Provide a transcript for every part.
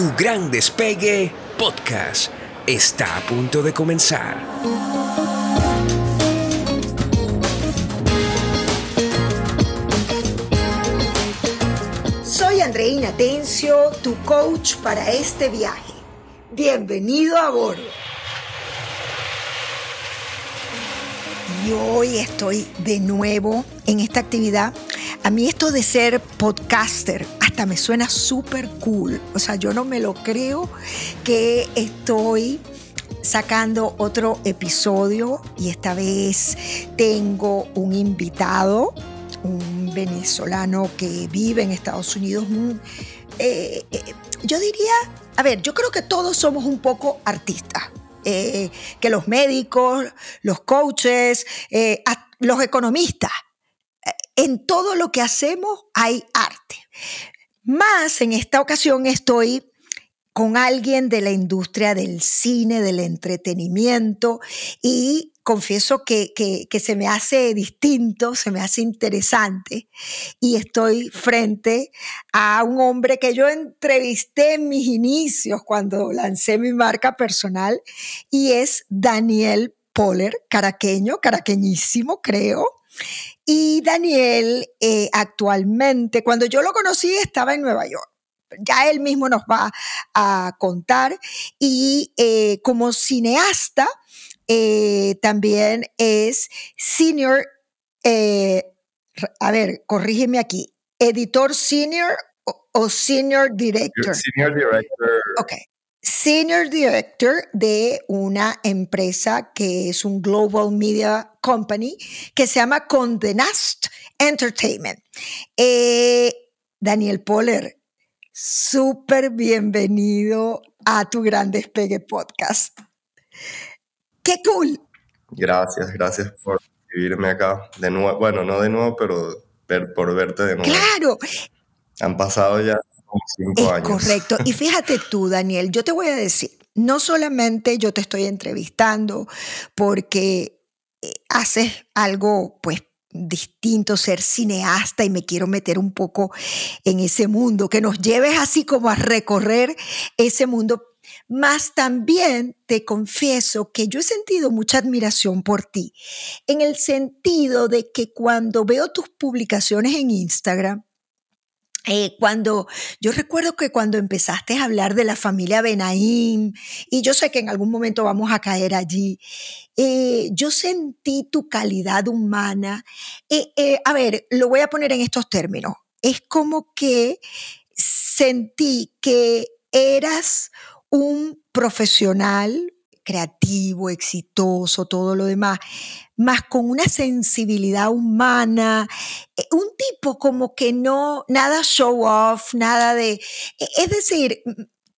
Tu gran despegue podcast está a punto de comenzar. Soy Andreina Tencio, tu coach para este viaje. Bienvenido a bordo. Y hoy estoy de nuevo en esta actividad. A mí esto de ser podcaster me suena súper cool. O sea, yo no me lo creo que estoy sacando otro episodio y esta vez tengo un invitado, un venezolano que vive en Estados Unidos. Eh, eh, yo diría, a ver, yo creo que todos somos un poco artistas. Eh, que los médicos, los coaches, los economistas. En todo lo que hacemos hay arte. Más en esta ocasión estoy con alguien de la industria del cine, del entretenimiento y confieso que, se me hace distinto, se me hace interesante y estoy frente a un hombre que yo entrevisté en mis inicios cuando lancé mi marca personal y es Daniel Poller, caraqueño, caraqueñísimo creo. Y Daniel eh, actualmente, cuando yo lo conocí, estaba en Nueva York ya él mismo nos va a contar. Y eh, como cineasta, eh, también es senior, a ver, corrígeme aquí, editor senior o, senior director. Senior director. Ok senior director de una empresa que es un global media company que se llama Condenast Entertainment. Eh, Daniel Poller, súper bienvenido a tu Gran Despegue podcast. ¡Qué cool! Gracias, gracias por vivirme acá de nuevo. Bueno, no de nuevo, pero por verte de nuevo. Claro. Han pasado ya es Correcto. Y fíjate tú, Daniel, yo te voy a decir, no solamente yo te estoy entrevistando porque eh, haces algo, pues, distinto, ser cineasta y me quiero meter un poco en ese mundo, que nos lleves así como a recorrer ese mundo. Más también te confieso que yo he sentido mucha admiración por ti, en el sentido de que cuando veo tus publicaciones en Instagram, eh, cuando yo recuerdo que cuando empezaste a hablar de la familia Benaim, y yo sé que en algún momento vamos a caer allí, eh, yo sentí tu calidad humana. Eh, a ver, lo voy a poner en estos términos. Es como que sentí que eras un profesional, creativo, exitoso, todo lo demás, más con una sensibilidad humana, eh, un tipo como que no, nada show off, nada de, e, es decir,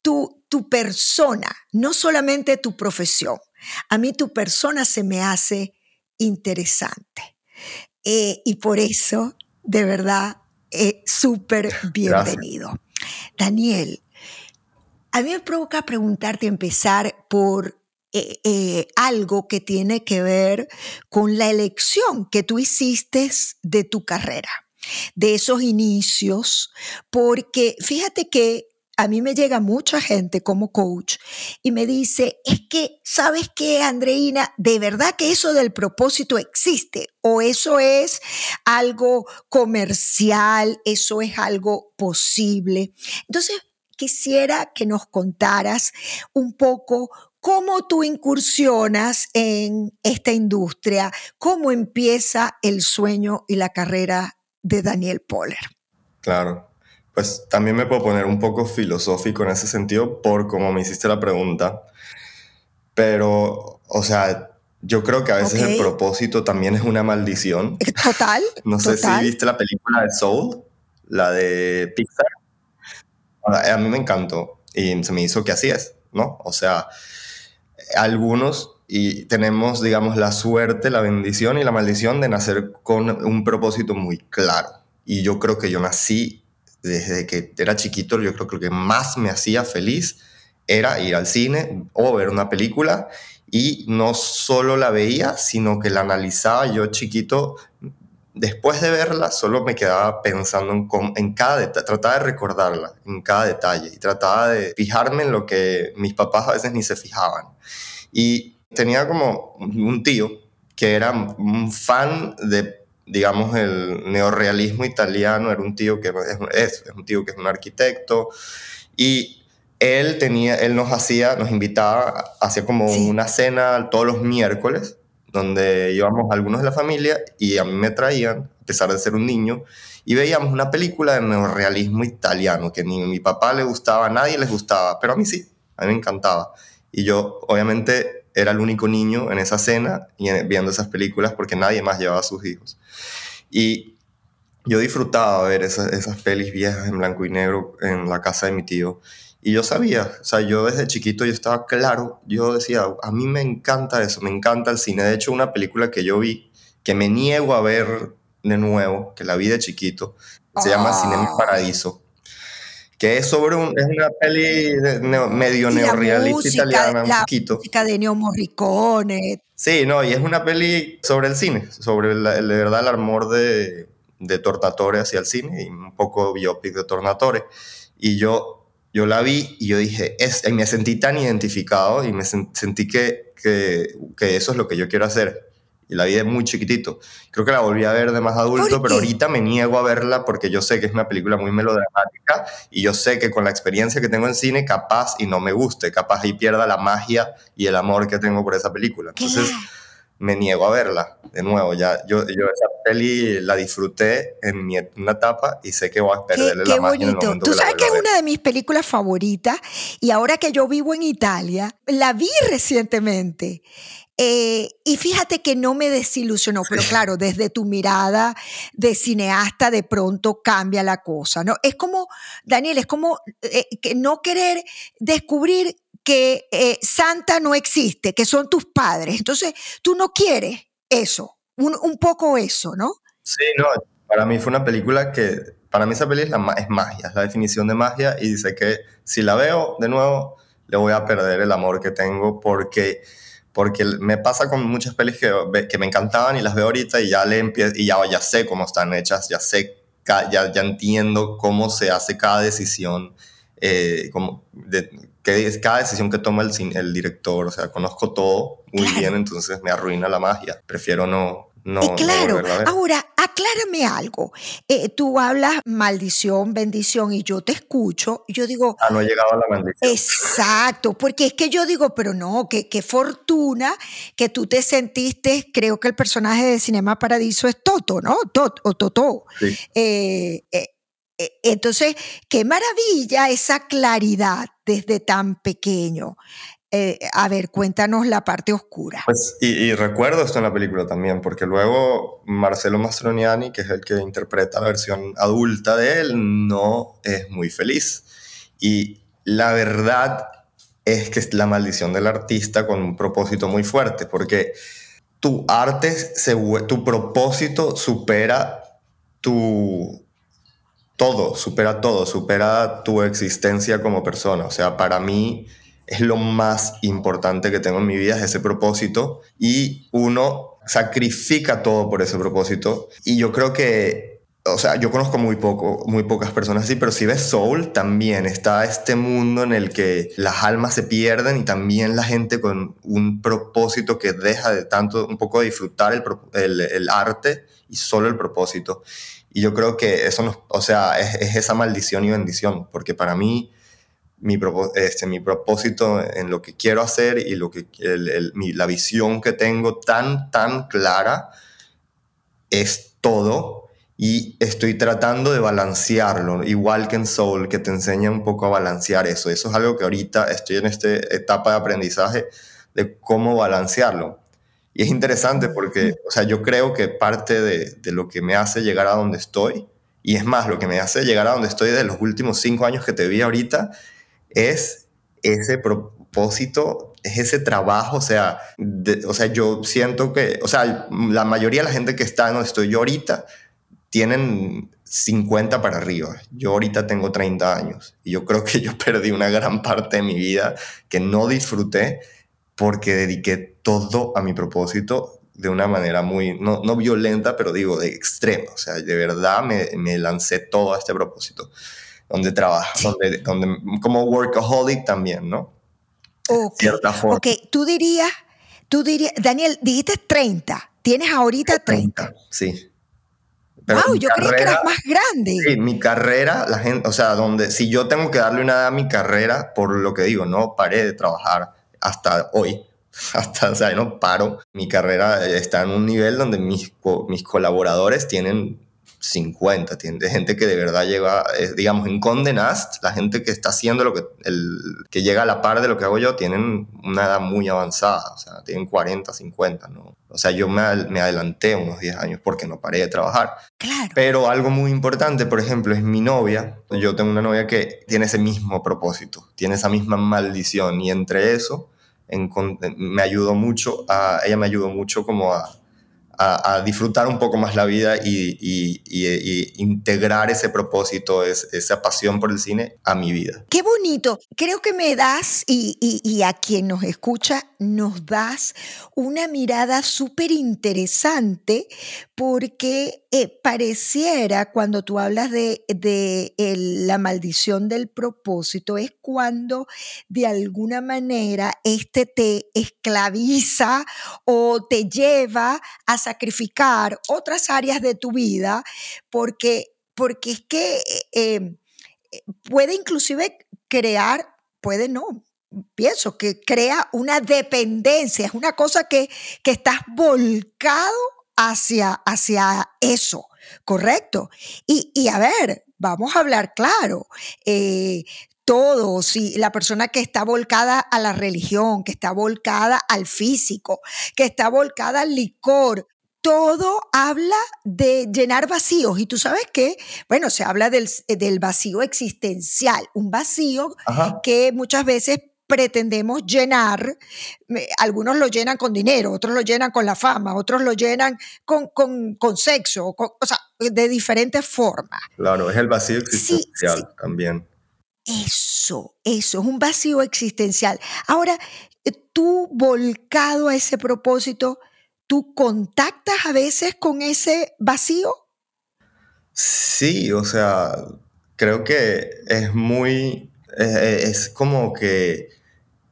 tu, tu persona, no solamente tu profesión, a mí tu persona se me hace interesante. Eh, y por eso, de verdad, eh, súper bienvenido. Daniel, a mí me provoca preguntarte, empezar por eh, eh, algo que tiene que ver con la elección que tú hiciste de tu carrera, de esos inicios, porque fíjate que a mí me llega mucha gente como coach y me dice, es que, ¿sabes qué, Andreina? De verdad que eso del propósito existe o eso es algo comercial, eso es algo posible. Entonces, quisiera que nos contaras un poco ¿Cómo tú incursionas en esta industria? ¿Cómo empieza el sueño y la carrera de Daniel Poller? Claro, pues también me puedo poner un poco filosófico en ese sentido por cómo me hiciste la pregunta, pero, o sea, yo creo que a veces el propósito también es una maldición. Eh, total. no sé si viste la película de Soul, la de Pixar. A mí me encantó y se me hizo que así es, ¿no? O sea, algunos y tenemos, digamos, la suerte, la bendición y la maldición de nacer con un propósito muy claro. Y yo creo que yo nací desde que era chiquito, yo creo que lo que más me hacía feliz era ir al cine o ver una película y no solo la veía, sino que la analizaba yo chiquito, después de verla solo me quedaba pensando en, en cada detalle, trataba de recordarla en cada detalle y trataba de fijarme en lo que mis papás a veces ni se fijaban. Y tenía como un tío que era un fan de digamos, el neorrealismo italiano, era un tío que es, es, un tío que es un arquitecto y él tenía, él nos hacía, nos invitaba, hacía como una cena todos los miércoles, donde íbamos algunos de la familia y a mí me traían, a pesar de ser un niño, y veíamos una película de neorrealismo italiano, que ni mi papá le gustaba, nadie les gustaba, pero a mí sí, a mí me encantaba. Y yo, obviamente, era el único niño en esa cena y viendo esas películas porque nadie más llevaba a sus hijos. Y yo disfrutaba ver esas, esas pelis viejas en blanco y negro en la casa de mi tío. Y yo sabía, o sea, yo desde chiquito yo estaba claro, yo decía, a mí me encanta eso, me encanta el cine. De hecho, una película que yo vi, que me niego a ver de nuevo, que la vi de chiquito, se llama ah. Paradiso que es sobre un, es una peli medio neorrealista italiana, un la poquito. música de Neo Morricone. Sí, no, y es una peli sobre el cine, sobre el, de verdad el amor de, de Tornatore hacia el cine y un poco biopic de Tornatore. Y yo, yo la vi y yo dije, es, me sentí tan identificado y me sentí que, que, que eso es lo que yo quiero hacer y la vi de muy chiquitito. Creo que la volví a ver de más adulto, pero ahorita me niego a verla porque yo sé que es una película muy melodramática y yo sé que con la experiencia que tengo en cine, capaz y no me guste, capaz y pierda la magia y el amor que tengo por esa película. Entonces me niego a verla de nuevo. Ya, yo, yo esa peli la disfruté en mi, una etapa y sé que voy a perderle la magia en el momento Tú sabes que, es una de mis películas favoritas y ahora que yo vivo en Italia, la vi recientemente eh, y fíjate que no me desilusionó, pero claro, desde tu mirada de cineasta de pronto cambia la cosa, ¿no? Es como, Daniel, es como eh, que no querer descubrir que eh, Santa no existe, que son tus padres. Entonces, tú no quieres eso, un, un, poco eso, ¿no? Sí, no, para mí fue una película que, para mí esa película es, es magia, es la definición de magia y dice que si la veo de nuevo, le voy a perder el amor que tengo porque porque me pasa con muchas pelis que, que me encantaban y las veo ahorita y ya, le y ya, ya sé cómo están hechas, ya sé, ya, ya entiendo cómo se hace cada decisión, eh, como de, que cada decisión que toma el, el director, o sea, conozco todo muy bien, entonces me arruina la magia. Prefiero no, no, claro, ahora aclárame algo. Eh, tú hablas maldición, bendición y yo te escucho. Yo digo. Ah, no he llegado a la maldición. Exacto, porque es que yo digo, pero no, qué fortuna que tú te sentiste. Creo que el personaje de Cinema Paradiso es Toto, ¿no? Toto o Toto. Sí. Eh, eh, entonces, qué maravilla esa claridad desde tan pequeño. Eh, a ver, cuéntanos la parte oscura. Pues, y, recuerdo esto en la película también, porque luego Marcelo Mastroniani, que es el que interpreta la versión adulta de él, no es muy feliz. Y la verdad es que es la maldición del artista con un propósito muy fuerte, porque tu arte, tu propósito supera tu, todo, supera todo, supera tu existencia como persona. O sea, para mí es lo más importante que tengo en mi vida, es ese propósito. Y uno sacrifica todo por ese propósito. Y yo creo que, o sea, yo conozco muy poco, muy pocas personas así, pero si ves Soul, también está este mundo en el que las almas se pierden y también la gente con un propósito que deja de tanto, un poco de disfrutar el, el, arte y solo el propósito. Y yo creo que eso, o sea, es, es esa maldición y bendición, porque para mí mi, este, mi propósito en lo que quiero hacer y lo que, la visión que tengo tan, tan clara es todo y estoy tratando de balancearlo, igual que en Soul, que te enseña un poco a balancear eso. Eso es algo que ahorita estoy en esta etapa de aprendizaje de cómo balancearlo. Y es interesante porque, o sea, yo creo que parte de, de lo que me hace llegar a donde estoy, y es más, lo que me hace llegar a donde estoy de los últimos cinco años que te vi ahorita, es ese propósito, es ese trabajo, o sea, o sea, yo siento que, o sea, la mayoría de la gente que está donde estoy yo ahorita tienen 50 para arriba. Yo ahorita tengo 30 años y yo creo que yo perdí una gran parte de mi vida que no disfruté porque dediqué todo a mi propósito de una manera muy, no, no violenta, pero digo, de extremo. O sea, de verdad me, me lancé todo a este propósito, donde trabajo, donde, donde, como workaholic también, ¿no? Ok, cierta forma. ok, tú dirías, tú dirías, Daniel, dijiste 30, tienes ahorita 30. 30 sí. wow, yo creí que eras más grande. Sí, mi carrera, la gente, o sea, donde si yo tengo que darle una edad a mi carrera, por lo que digo, no paré de trabajar hasta hoy, hasta, o sea, no paro. Mi carrera está en un nivel donde mis, mis colaboradores tienen 50, tiene gente que de verdad llega, digamos, en Condenast, la gente que está haciendo lo que, el, que llega a la par de lo que hago yo, tienen una edad muy avanzada, o sea, tienen 40, 50, ¿no? O sea, yo me, me adelanté unos 10 años porque no paré de trabajar. Claro. Pero algo muy importante, por ejemplo, es mi novia. Yo tengo una novia que tiene ese mismo propósito, tiene esa misma maldición y entre eso me ayudó mucho, a, ella me ayudó mucho como a, a, disfrutar un poco más la vida y, integrar ese propósito, esa pasión por el cine a mi vida. Qué bonito. Creo que me das y, a quien nos escucha nos das una mirada súper interesante porque eh, pareciera cuando tú hablas de, la maldición del propósito, es cuando de alguna manera este te esclaviza o te lleva a sacrificar otras áreas de tu vida porque, porque es que eh, eh, puede inclusive crear, puede no, pienso que crea una dependencia, es una cosa que, que estás volcado hacia, hacia eso, ¿correcto? Y, a ver, vamos a hablar claro. Eh, todos, y la persona que está volcada a la religión, que está volcada al físico, que está volcada al licor, todo habla de llenar vacíos. Y tú sabes qué, bueno, se habla del, vacío existencial, un vacío que muchas veces pretendemos llenar, algunos lo llenan con dinero, otros lo llenan con la fama, otros lo llenan con, con, sexo, o sea, de diferentes formas. Claro, es el vacío existencial también. Eso, eso, es un vacío existencial. Ahora, eh, tú volcado a ese propósito, ¿tú contactas a veces con ese vacío? Sí, o sea, creo que es muy, es, como que,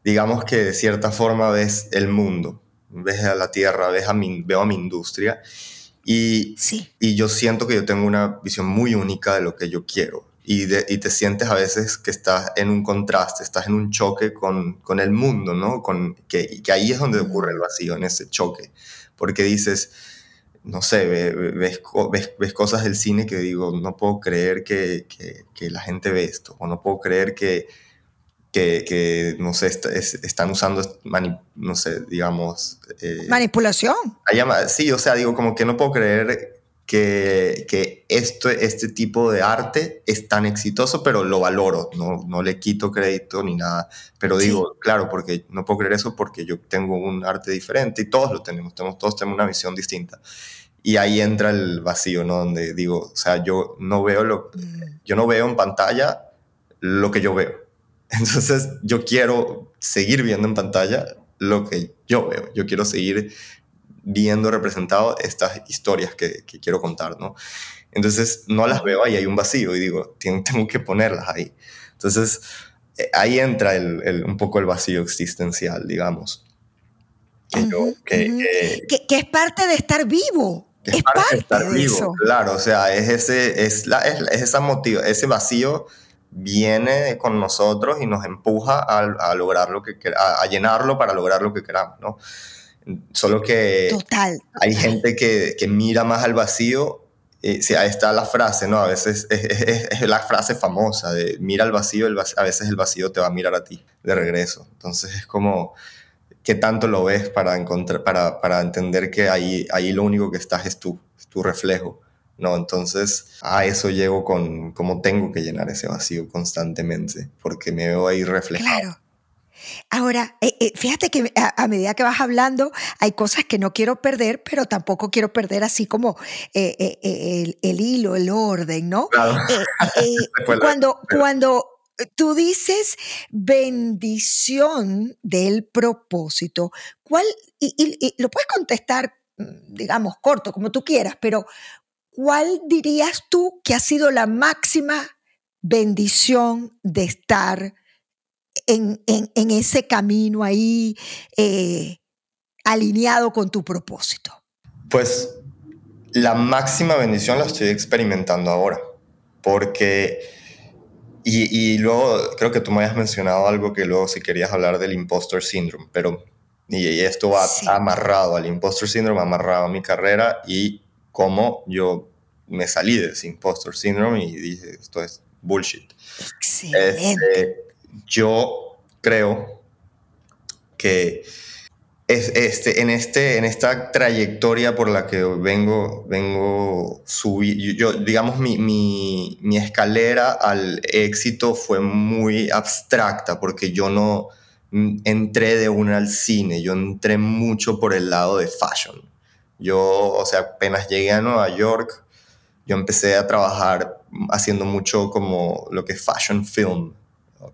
digamos que de cierta forma ves el mundo, ves a la tierra, ves a mi, veo a mi industria y, sí. y yo siento que yo tengo una visión muy única de lo que yo quiero y, te sientes a veces que estás en un contraste, estás en un choque con, el mundo, ¿no? Con, que, que ahí es donde ocurre el vacío, en ese choque, porque dices, no sé, ves, ves, cosas del cine que digo, no puedo creer que, la gente ve esto, o no puedo creer que, que, no sé, están usando, no sé, digamos... Eh, Manipulación. Sí, o sea, digo, como que no puedo creer que, que esto, este tipo de arte es tan exitoso, pero lo valoro, no, no le quito crédito ni nada, pero digo, claro, porque no puedo creer eso porque yo tengo un arte diferente y todos lo tenemos, tenemos todos tenemos una visión distinta. Y ahí entra el vacío, ¿no? Donde digo, o sea, yo no veo lo, mm. yo no veo en pantalla lo que yo veo. Entonces, yo quiero seguir viendo en pantalla lo que yo veo. Yo quiero seguir viendo representado estas historias que, quiero contar, ¿no? Entonces no las veo ahí, hay un vacío y digo, tengo que ponerlas ahí. Entonces eh, ahí entra el, un poco el vacío existencial, digamos. Que, que, es parte de estar vivo. Es, parte, de estar vivo, eso. claro, o sea, es ese, es la, es, esa motivo, ese vacío viene con nosotros y nos empuja a, a lograr lo que a, a llenarlo para lograr lo que queramos, ¿no? Solo que hay gente que, que, mira más al vacío. Eh, ahí está la frase, ¿no? A veces es, la frase famosa de mira al vacío, a veces el vacío te va a mirar a ti de regreso. Entonces es como, ¿qué tanto lo ves para, encontrar, para, para entender que ahí, ahí lo único que estás es tú, es tu reflejo? ¿no? Entonces a eso llego con cómo tengo que llenar ese vacío constantemente, porque me veo ahí reflejado. Claro. Ahora, eh, eh, fíjate que a, medida que vas hablando, hay cosas que no quiero perder, pero tampoco quiero perder así como eh, el, hilo, el orden, ¿no? cuando, cuando tú dices bendición del propósito, ¿cuál, y, lo puedes contestar mm, digamos, corto, como tú quieras, pero ¿cuál dirías tú que ha sido la máxima bendición de estar en, ese camino ahí eh, alineado con tu propósito? Pues la máxima bendición la estoy experimentando ahora, porque, y, luego creo que tú me habías mencionado algo que luego si querías hablar del impostor syndrome, pero, y, esto va amarrado al impostor syndrome, amarrado a mi carrera y cómo yo me salí de ese impostor syndrome y dije, esto es bullshit. Excelente. Este, yo creo que es, este, en, este, en esta trayectoria por la que vengo, vengo subir, yo, digamos, mi, mi, mi, escalera al éxito fue muy abstracta porque yo no entré de una al cine, yo entré mucho por el lado de fashion. Yo, o sea, apenas llegué a Nueva York, yo empecé a trabajar haciendo mucho como lo que es fashion film,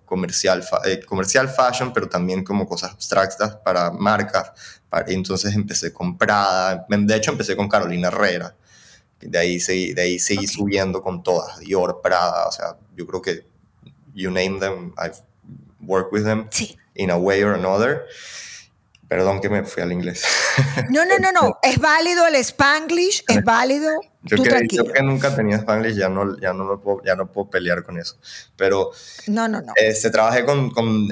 comercial, eh, comercial fashion, pero también como cosas abstractas para marcas. Para, entonces empecé con Prada, de hecho empecé con Carolina Herrera, de ahí seguí, de ahí seguí subiendo con todas, Dior, Prada, o sea, yo creo que you name them, I've worked with them in a way or another. Perdón que me fui al inglés. No, no, no, no. Es válido el spanglish, es válido. Yo, que, yo que nunca tenía spanglish, ya no, ya, no me puedo, ya no puedo pelear con eso. Pero. No, no, no. Este, trabajé con, con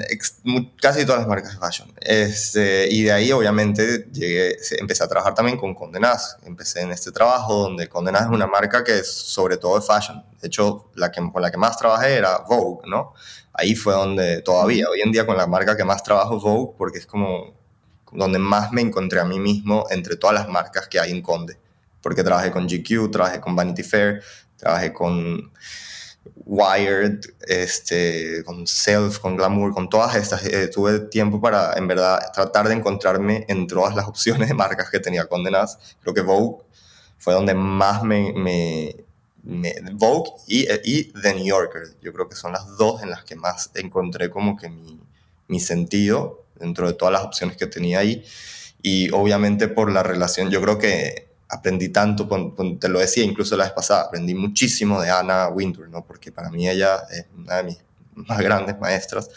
casi todas las marcas de fashion. Este, y de ahí, obviamente, llegué, empecé a trabajar también con Condenaz. Empecé en este trabajo donde Condenaz es una marca que es sobre todo de fashion. De hecho, la que, con la que más trabajé era Vogue, ¿no? Ahí fue donde todavía, hoy en día, con la marca que más trabajo es Vogue, porque es como donde más me encontré a mí mismo entre todas las marcas que hay en Conde. Porque trabajé con GQ, trabajé con Vanity Fair, trabajé con Wired, este, con Self, con Glamour, con todas estas. Eh, tuve tiempo para, en verdad, tratar de encontrarme en todas las opciones de marcas que tenía condenadas. Creo que Vogue fue donde más me... me, Vogue y, y, The New Yorker. Yo creo que son las dos en las que más encontré como que mi, mi sentido dentro de todas las opciones que tenía ahí. Y obviamente por la relación, yo creo que aprendí tanto, te lo decía incluso la vez pasada, aprendí muchísimo de Anna Wintour, ¿no? porque para mí ella es una de mis más grandes maestras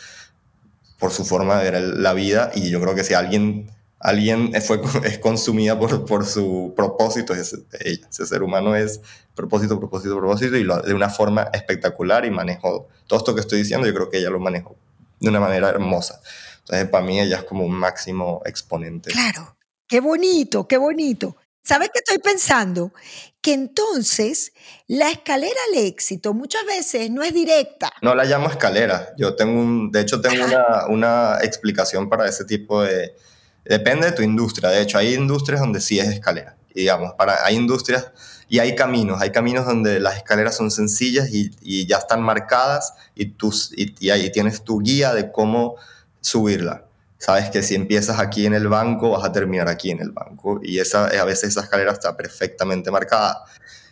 por su forma de ver la vida y yo creo que si alguien, alguien fue, es consumida por, por su propósito, es ella, ese ser humano es propósito, propósito, propósito y lo, de una forma espectacular y manejó todo esto que estoy diciendo, yo creo que ella lo manejó de una manera hermosa. Entonces, para mí ella es como un máximo exponente. Claro, qué bonito, qué bonito. ¿Sabes qué estoy pensando? Que entonces la escalera al éxito muchas veces no es directa. No la llamo escalera. Yo tengo un, de hecho, tengo una, una explicación para ese tipo de... Depende de tu industria. De hecho, hay industrias donde sí es escalera. Y digamos, para, hay industrias y hay caminos. Hay caminos donde las escaleras son sencillas y, y ya están marcadas y, y, y ahí tienes tu guía de cómo subirla. Sabes que si empiezas aquí en el banco, vas a terminar aquí en el banco. Y esa, a veces esa escalera está perfectamente marcada.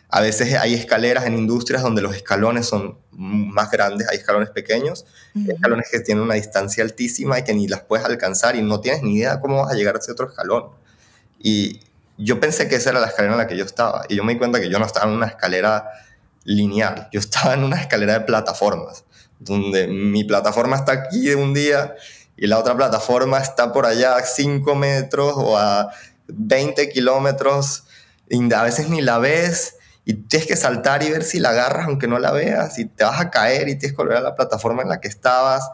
A veces hay escaleras en industrias donde los escalones son más grandes, hay escalones pequeños, escalones que tienen una distancia altísima y que ni las puedes alcanzar y no tienes ni idea cómo vas a llegar a ese otro escalón. Y yo pensé que esa era la escalera en la que yo estaba y yo me di cuenta que yo no estaba en una escalera lineal, yo estaba en una escalera de plataformas, donde mi plataforma está aquí de un día y la otra plataforma está por allá a 5 metros o a 20 kilómetros. Y a veces ni la ves y tienes que saltar y ver si la agarras aunque no la veas y te vas a caer y tienes que volver a la plataforma en la que estabas.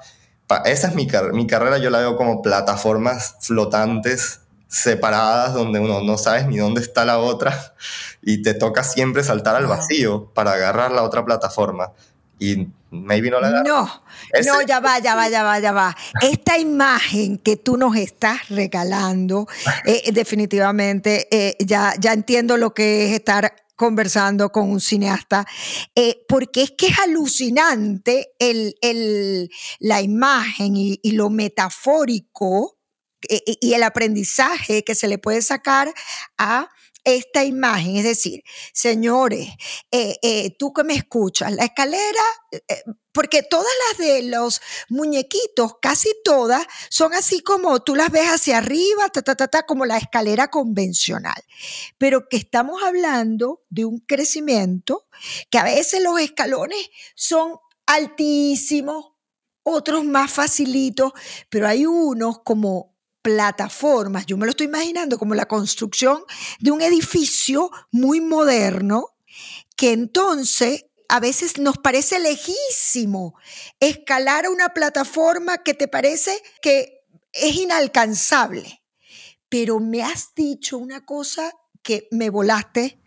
Esa es mi, mi carrera, yo la veo como plataformas flotantes separadas donde uno no sabes ni dónde está la otra y te toca siempre saltar al vacío para agarrar la otra plataforma. Y maybe no la No, no, ya va, ya va, ya va, ya va. Esta imagen que tú nos estás regalando, eh, definitivamente eh, ya, ya entiendo lo que es estar conversando con un cineasta, eh, porque es que es alucinante el, el, la imagen y, y lo metafórico y el aprendizaje que se le puede sacar a esta imagen, es decir, señores, eh, eh, tú que me escuchas, la escalera, eh, porque todas las de los muñequitos, casi todas, son así como tú las ves hacia arriba, ta, ta, ta, ta, como la escalera convencional, pero que estamos hablando de un crecimiento que a veces los escalones son altísimos, otros más facilitos, pero hay unos como plataformas. Yo me lo estoy imaginando como la construcción de un edificio muy moderno que entonces a veces nos parece lejísimo escalar una plataforma que te parece que es inalcanzable. Pero me has dicho una cosa que me volaste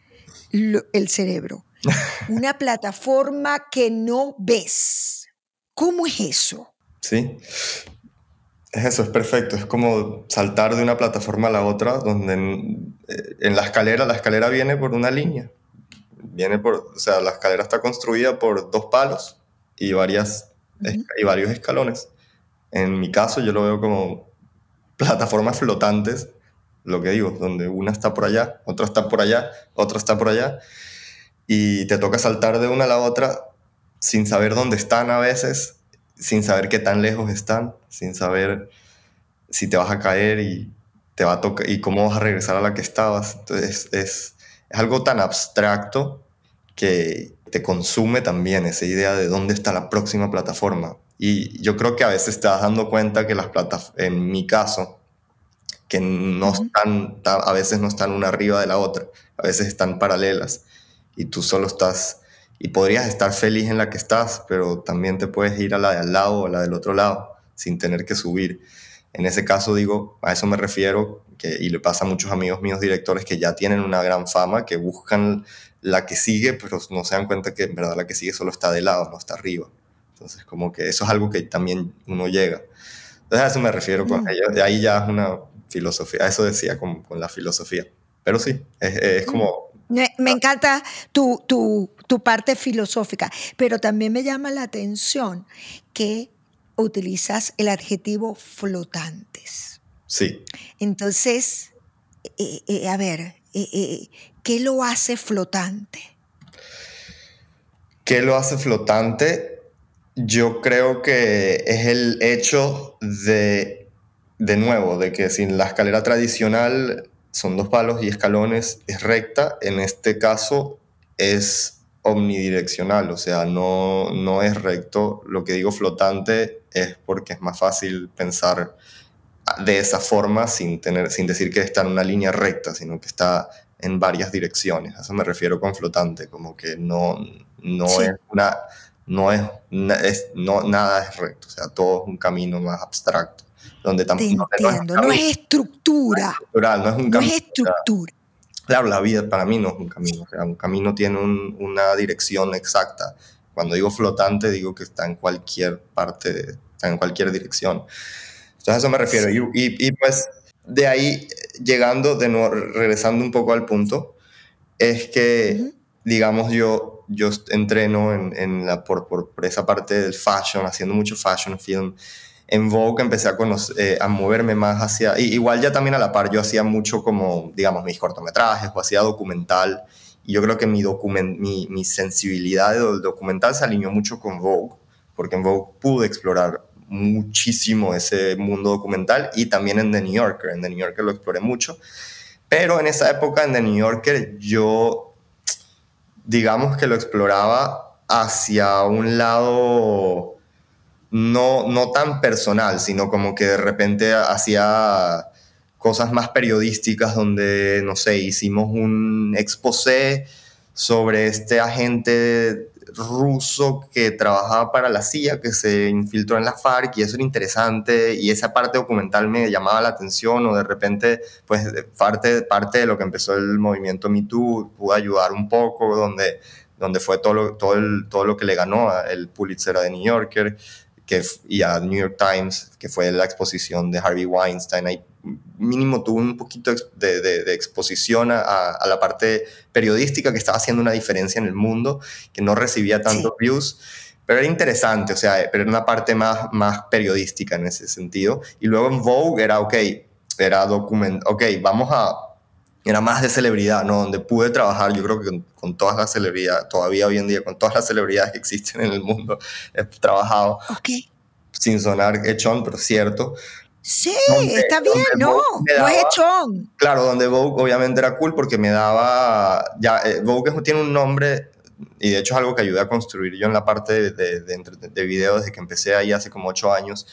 el cerebro. Una plataforma que no ves. ¿Cómo es eso? Sí, eso, es perfecto. Es como saltar de una plataforma a la otra, donde en, la escalera, la escalera viene por una línea. Viene por, o sea, la escalera está construida por dos palos y, varias, y varios escalones. En mi caso, yo lo veo como plataformas flotantes, lo que digo, donde una está por allá, otra está por allá, otra está por allá, y te toca saltar de una a la otra sin saber dónde están a veces sin saber qué tan lejos están, sin saber si te vas a caer y, te va a tocar, y cómo vas a regresar a la que estabas. Entonces es, es algo tan abstracto que te consume también esa idea de dónde está la próxima plataforma. Y yo creo que a veces te vas dando cuenta que las plataformas, en mi caso, que no están, a veces no están una arriba de la otra, a veces están paralelas y tú solo estás y podrías estar feliz en la que estás, pero también te puedes ir a la de al lado o a la del otro lado sin tener que subir. En ese caso digo, a eso me refiero, que, y le pasa a muchos amigos míos directores que ya tienen una gran fama, que buscan la que sigue, pero no se dan cuenta que en verdad la que sigue solo está de lado, no está arriba. Entonces, como que eso es algo que también uno llega. Entonces, a eso me refiero con mm. ello. De ahí ya es una filosofía, a eso decía con, con la filosofía. Pero sí, es, es como me, encanta tu, tu, tu, parte filosófica, pero también me llama la atención que utilizas el adjetivo flotantes. Sí. Entonces, eh, eh, a ver, eh, ¿qué lo hace flotante? ¿Qué lo hace flotante? Yo creo que es el hecho de, de nuevo, de que sin la escalera tradicional son dos palos y escalones, es recta, en este caso es omnidireccional, o sea, no, no es recto. Lo que digo flotante es porque es más fácil pensar de esa forma sin, tener, sin decir que está en una línea recta, sino que está en varias direcciones. A eso me refiero con flotante, como que no, no es una... No es, es, no, nada es recto, o sea, todo es un camino más abstracto donde tampoco... no, es estructura. No es un camino. No es estructura. Claro, la vida para mí no es un camino, o sea, un camino tiene una dirección exacta. Cuando digo flotante, digo que está en cualquier parte, está en cualquier dirección. Entonces a eso me refiero. Y, pues de ahí, llegando, de nuevo, regresando un poco al punto, es que, digamos, yo, yo entreno en, en la, por, por, por, esa parte del fashion, haciendo mucho fashion film, en Vogue empecé a, eh, a moverme más hacia, igual ya también a la par, yo hacía mucho como, digamos, mis cortometrajes o hacía documental, y yo creo que mi, document, mi, mi sensibilidad del documental se alineó mucho con Vogue, porque en Vogue pude explorar muchísimo ese mundo documental y también en The New Yorker, en The New Yorker lo exploré mucho, pero en esa época en The New Yorker yo, digamos que lo exploraba hacia un lado no, no tan personal, sino como que de repente hacía cosas más periodísticas donde, no sé, hicimos un exposé sobre este agente ruso que trabajaba para la CIA, que se infiltró en la FARC y eso era interesante y esa parte documental me llamaba la atención o de repente, pues parte, parte de lo que empezó el movimiento Me Too pudo ayudar un poco, donde, donde fue todo lo, todo, todo lo que le ganó el Pulitzer a The New Yorker que, y a New York Times, que fue la exposición de Harvey Weinstein. Ahí mínimo tuvo un poquito de, de, exposición a, a, la parte periodística que estaba haciendo una diferencia en el mundo, que no recibía tantos views. Pero era interesante, o sea, pero era una parte más, más periodística en ese sentido. Y luego en Vogue era, ok, era document, ok, vamos a era más de celebridad, ¿no? Donde pude trabajar, yo creo que con, con todas las celebridades, todavía hoy en día, con todas las celebridades que existen en el mundo, he trabajado Ok. sin sonar echón, pero cierto. Sí, Donde- está bien, no, me no es daba- hechón. Claro, donde Vogue obviamente era cool porque me daba, ya, eh, Vogue tiene un nombre y de hecho es algo que ayudé a construir yo en la parte de, de, de, de video desde que empecé ahí hace como ocho años,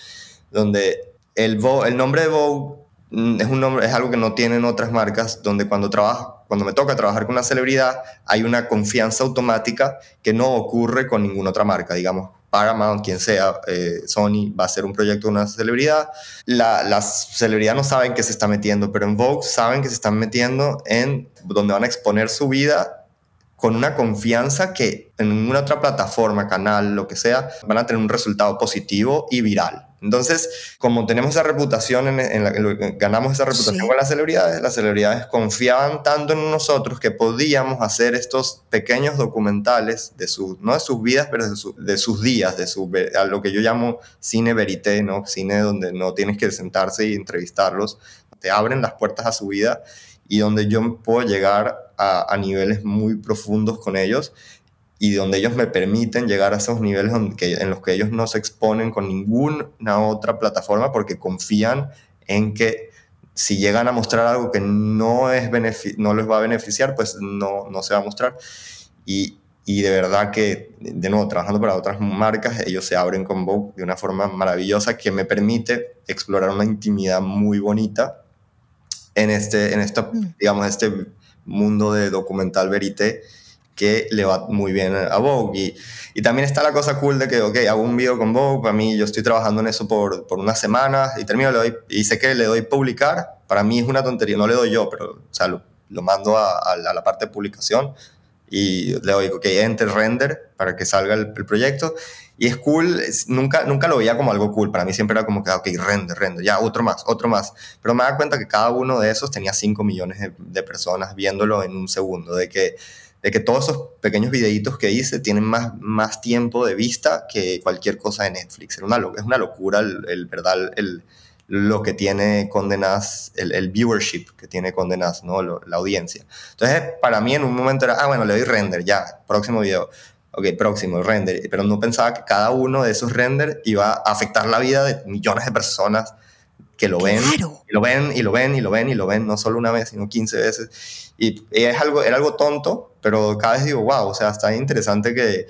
donde el, Vogue- el nombre de Vogue es, un nombre, es algo que no tienen otras marcas, donde cuando, trabajo, cuando me toca trabajar con una celebridad hay una confianza automática que no ocurre con ninguna otra marca, digamos. Paramount, quien sea, eh, Sony, va a hacer un proyecto de una celebridad. La, las celebridades no saben que se está metiendo, pero en Vogue saben que se están metiendo en donde van a exponer su vida con una confianza que en ninguna otra plataforma, canal, lo que sea, van a tener un resultado positivo y viral. Entonces, como tenemos esa reputación, en, en la- ganamos esa reputación Sí. con las celebridades, las celebridades confiaban tanto en nosotros que podíamos hacer estos pequeños documentales de sus, no de sus vidas, pero de, su- de sus días, de su, a lo que yo llamo cine verité, ¿no? Cine donde no tienes que sentarse y entrevistarlos, te abren las puertas a su vida y donde yo puedo llegar a, a niveles muy profundos con ellos y donde ellos me permiten llegar a esos niveles que- en los que ellos no se exponen con ninguna otra plataforma porque confían en que si llegan a mostrar algo que no, es no les va a beneficiar, pues no, no se va a mostrar. Y, y de verdad que, de nuevo, trabajando para otras marcas, ellos se abren con Vogue de una forma maravillosa que me permite explorar una intimidad muy bonita en este, en esta, Mm. digamos, este mundo de documental verité que le va muy bien a Vogue. Y, y también está la cosa cool de que, ok, hago un video con Vogue, para mí yo estoy trabajando en eso por, por unas semanas y termino, le doy, y sé que le doy publicar, para mí es una tontería, no le doy yo, pero, o sea, lo, lo mando a, a la, a la parte de publicación y le doy, ok, enter render para que salga el, el proyecto. Y es cool, nunca, nunca lo veía como algo cool, para mí siempre era como que, ok, render, render, ya, otro más, otro más. Pero me da cuenta que cada uno de esos tenía 5 millones de, personas viéndolo en un segundo, de que, de que todos esos pequeños videitos que hice tienen más, más tiempo de vista que cualquier cosa de Netflix. Era una, es una locura el, el verdad, el, lo que tiene Condenas, el, el viewership que tiene Condenas, ¿no? Lo- la audiencia. Entonces, para mí en un momento era, ah, bueno, le doy render, ya, próximo video. Ok, próximo, render. Pero no pensaba que cada uno de esos render iba a afectar la vida de millones de personas que lo ven, Claro. y lo ven, y lo ven, y lo ven, y lo ven, no solo una vez, sino 15 veces. Y es algo, era algo tonto, pero cada vez digo, wow, o sea, está interesante que,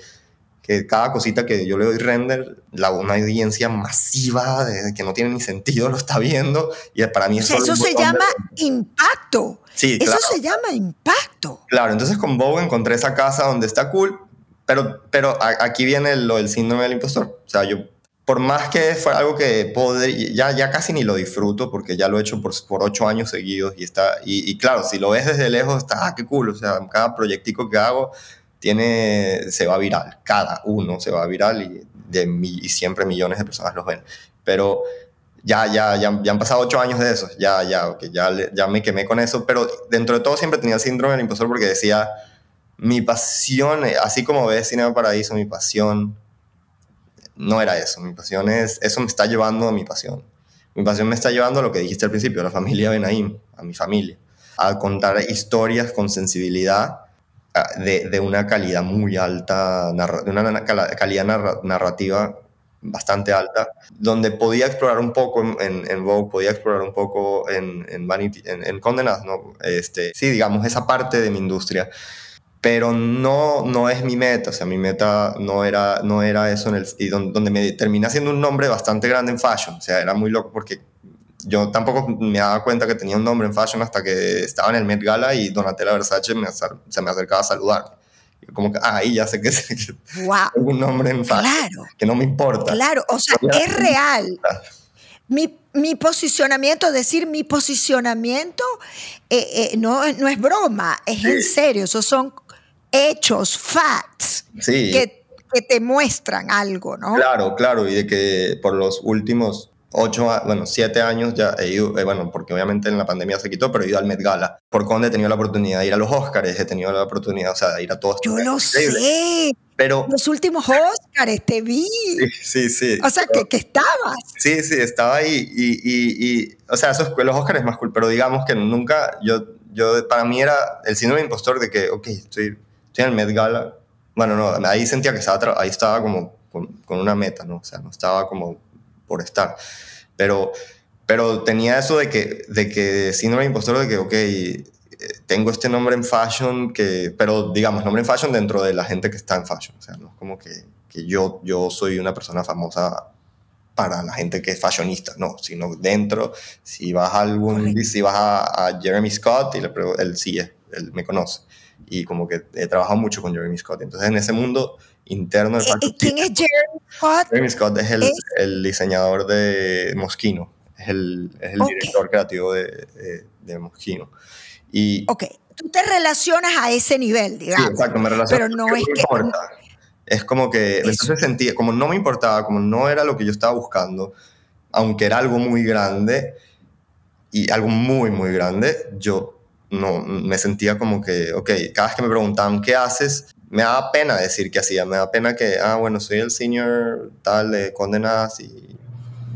que cada cosita que yo le doy render, la, una audiencia masiva de, que no tiene ni sentido lo está viendo, y para mí O es sea, eso se de- llama impacto. Sí, Eso claro. se llama impacto. Claro, entonces con Vogue encontré esa casa donde está cool, pero, pero aquí viene lo del síndrome del impostor. O sea, yo, por más que fue algo que podría, ya, ya casi ni lo disfruto porque ya lo he hecho por, por ocho años seguidos y está, y, y claro, si lo ves desde lejos, está, ah, qué cool, o sea, cada proyectico que hago tiene, se va viral, cada uno se va viral y, de, y siempre millones de personas los ven. Pero ya, ya, ya, ya han pasado ocho años de eso, ya, ya, ok, ya, ya me quemé con eso, pero dentro de todo siempre tenía el síndrome del impostor porque decía, mi pasión, eh, así como ves Cinema Paraíso, mi pasión no era eso, mi pasión es, eso me está llevando a mi pasión. Mi pasión me está llevando a lo que dijiste al principio, a la familia Benaim, a mi familia, a contar historias con sensibilidad de, de una calidad muy alta, de una calidad narra- narrativa bastante alta, donde podía explorar un poco en, en, Vogue, podía explorar un poco en, en en, en Condé Nast, ¿no? Este, sí, digamos, esa parte de mi industria pero no, no es mi meta, o sea, mi meta no era, no era eso, en el, y donde, donde me terminé haciendo un nombre bastante grande en fashion, o sea, era muy loco porque yo tampoco me daba cuenta que tenía un nombre en fashion hasta que estaba en el Met Gala y Donatella Versace me, se me acercaba a saludarme. Como que, ah, ahí ya sé que, que Wow. tengo un nombre en fashion, Claro, que no me importa. claro. O sea, Todavía- es real. Mi, mi posicionamiento, decir mi posicionamiento, eh, eh, no, no es broma, es en serio. Esos son hechos, facts, Sí. que, que te muestran algo, ¿no? Claro, claro, y de que por los últimos ocho, bueno, siete años ya he ido, eh, bueno, porque obviamente en la pandemia se quitó, pero he ido al Met Gala. Por Conde he tenido la oportunidad de ir a los Oscars, he tenido la oportunidad, o sea, de ir a todos. Yo lo sé. Pero, Los últimos Óscares te vi. sí, sí, sí. O sea, que, que estabas. Sí, sí, estaba ahí y, y, y o sea, esos, los Oscars es más cool, pero digamos que nunca, yo, yo, para mí era el síndrome impostor de que, ok, estoy, estoy en el Met Gala. Bueno, no, ahí sentía que estaba, ahí estaba como con, con, una meta, ¿no? O sea, no estaba como por estar. Pero, pero tenía eso de que, de que síndrome de impostor de que, ok, eh, tengo este nombre en fashion, que, pero digamos, nombre en fashion dentro de la gente que está en fashion. O sea, no es como que, que yo, yo soy una persona famosa para la gente que es fashionista, no, sino dentro, si vas a algún, si vas a, Jeremy Scott y le él sí, él me conoce y como que he trabajado mucho con Jeremy Scott, entonces en ese mundo interno de ¿Y quién es Jeremy Scott? Jeremy Scott es el, el diseñador de Moschino, es el, es el director creativo de, de, Moschino. Y, ok, tú te relacionas a ese nivel, digamos. Sí, exacto, me relaciono. Pero no es que... Es como que entonces sentía, como no me importaba, como no era lo que yo estaba buscando, aunque era algo muy grande y algo muy, muy grande, yo no me sentía como que, ok, cada vez que me preguntaban qué haces, me daba pena decir qué hacía, me daba pena que, ah, bueno, soy el senior tal de Condenas y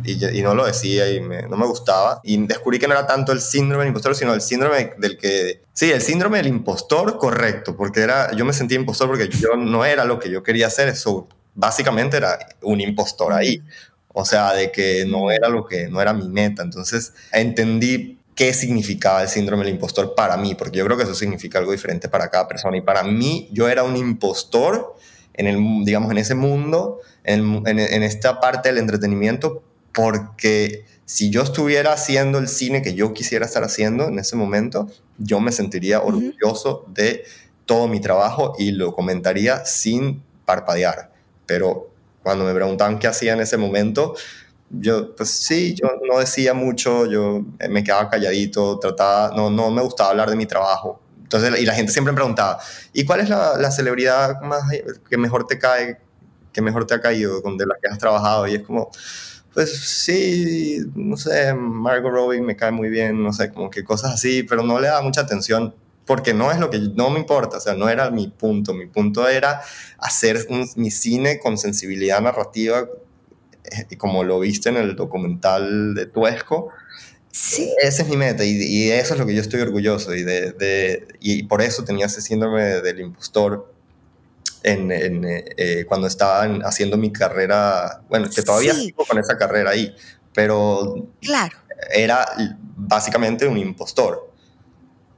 y, no lo decía y no me gustaba. Y descubrí que no era tanto el síndrome del impostor, sino el síndrome del que... Sí, el síndrome del impostor, correcto, porque era, yo me sentía impostor porque yo no era lo que yo quería hacer, eso básicamente era un impostor ahí. O sea, de que no era lo que, no era mi meta. Entonces entendí qué significaba el síndrome del impostor para mí, porque yo creo que eso significa algo diferente para cada persona. Y para mí, yo era un impostor en el, digamos, en ese mundo, en, en, en esta parte del entretenimiento, porque si yo estuviera haciendo el cine que yo quisiera estar haciendo en ese momento, yo me sentiría orgulloso de todo mi trabajo y lo comentaría sin parpadear. Pero cuando me preguntaban qué hacía en ese momento, yo, pues sí, yo no decía mucho, yo me quedaba calladito, trataba, no, no me gustaba hablar de mi trabajo. Entonces, y la gente siempre me preguntaba, ¿y cuál es la, la celebridad más, que mejor te cae, que mejor te ha caído, con de la que has trabajado? Y es como, pues sí, no sé, Margot Robbie me cae muy bien, no sé, como que cosas así, pero no le da mucha atención porque no es lo que no me importa, o sea, no era mi punto, mi punto era hacer mi cine con sensibilidad narrativa, eh, como lo viste en el documental de Tuesco. Sí. Esa es mi meta y, y, eso es lo que yo estoy orgulloso y, de, de, y por eso tenía ese síndrome del impostor en, eh, eh, cuando estaba haciendo mi carrera, bueno, que todavía sigo con esa carrera ahí, pero claro. era básicamente un impostor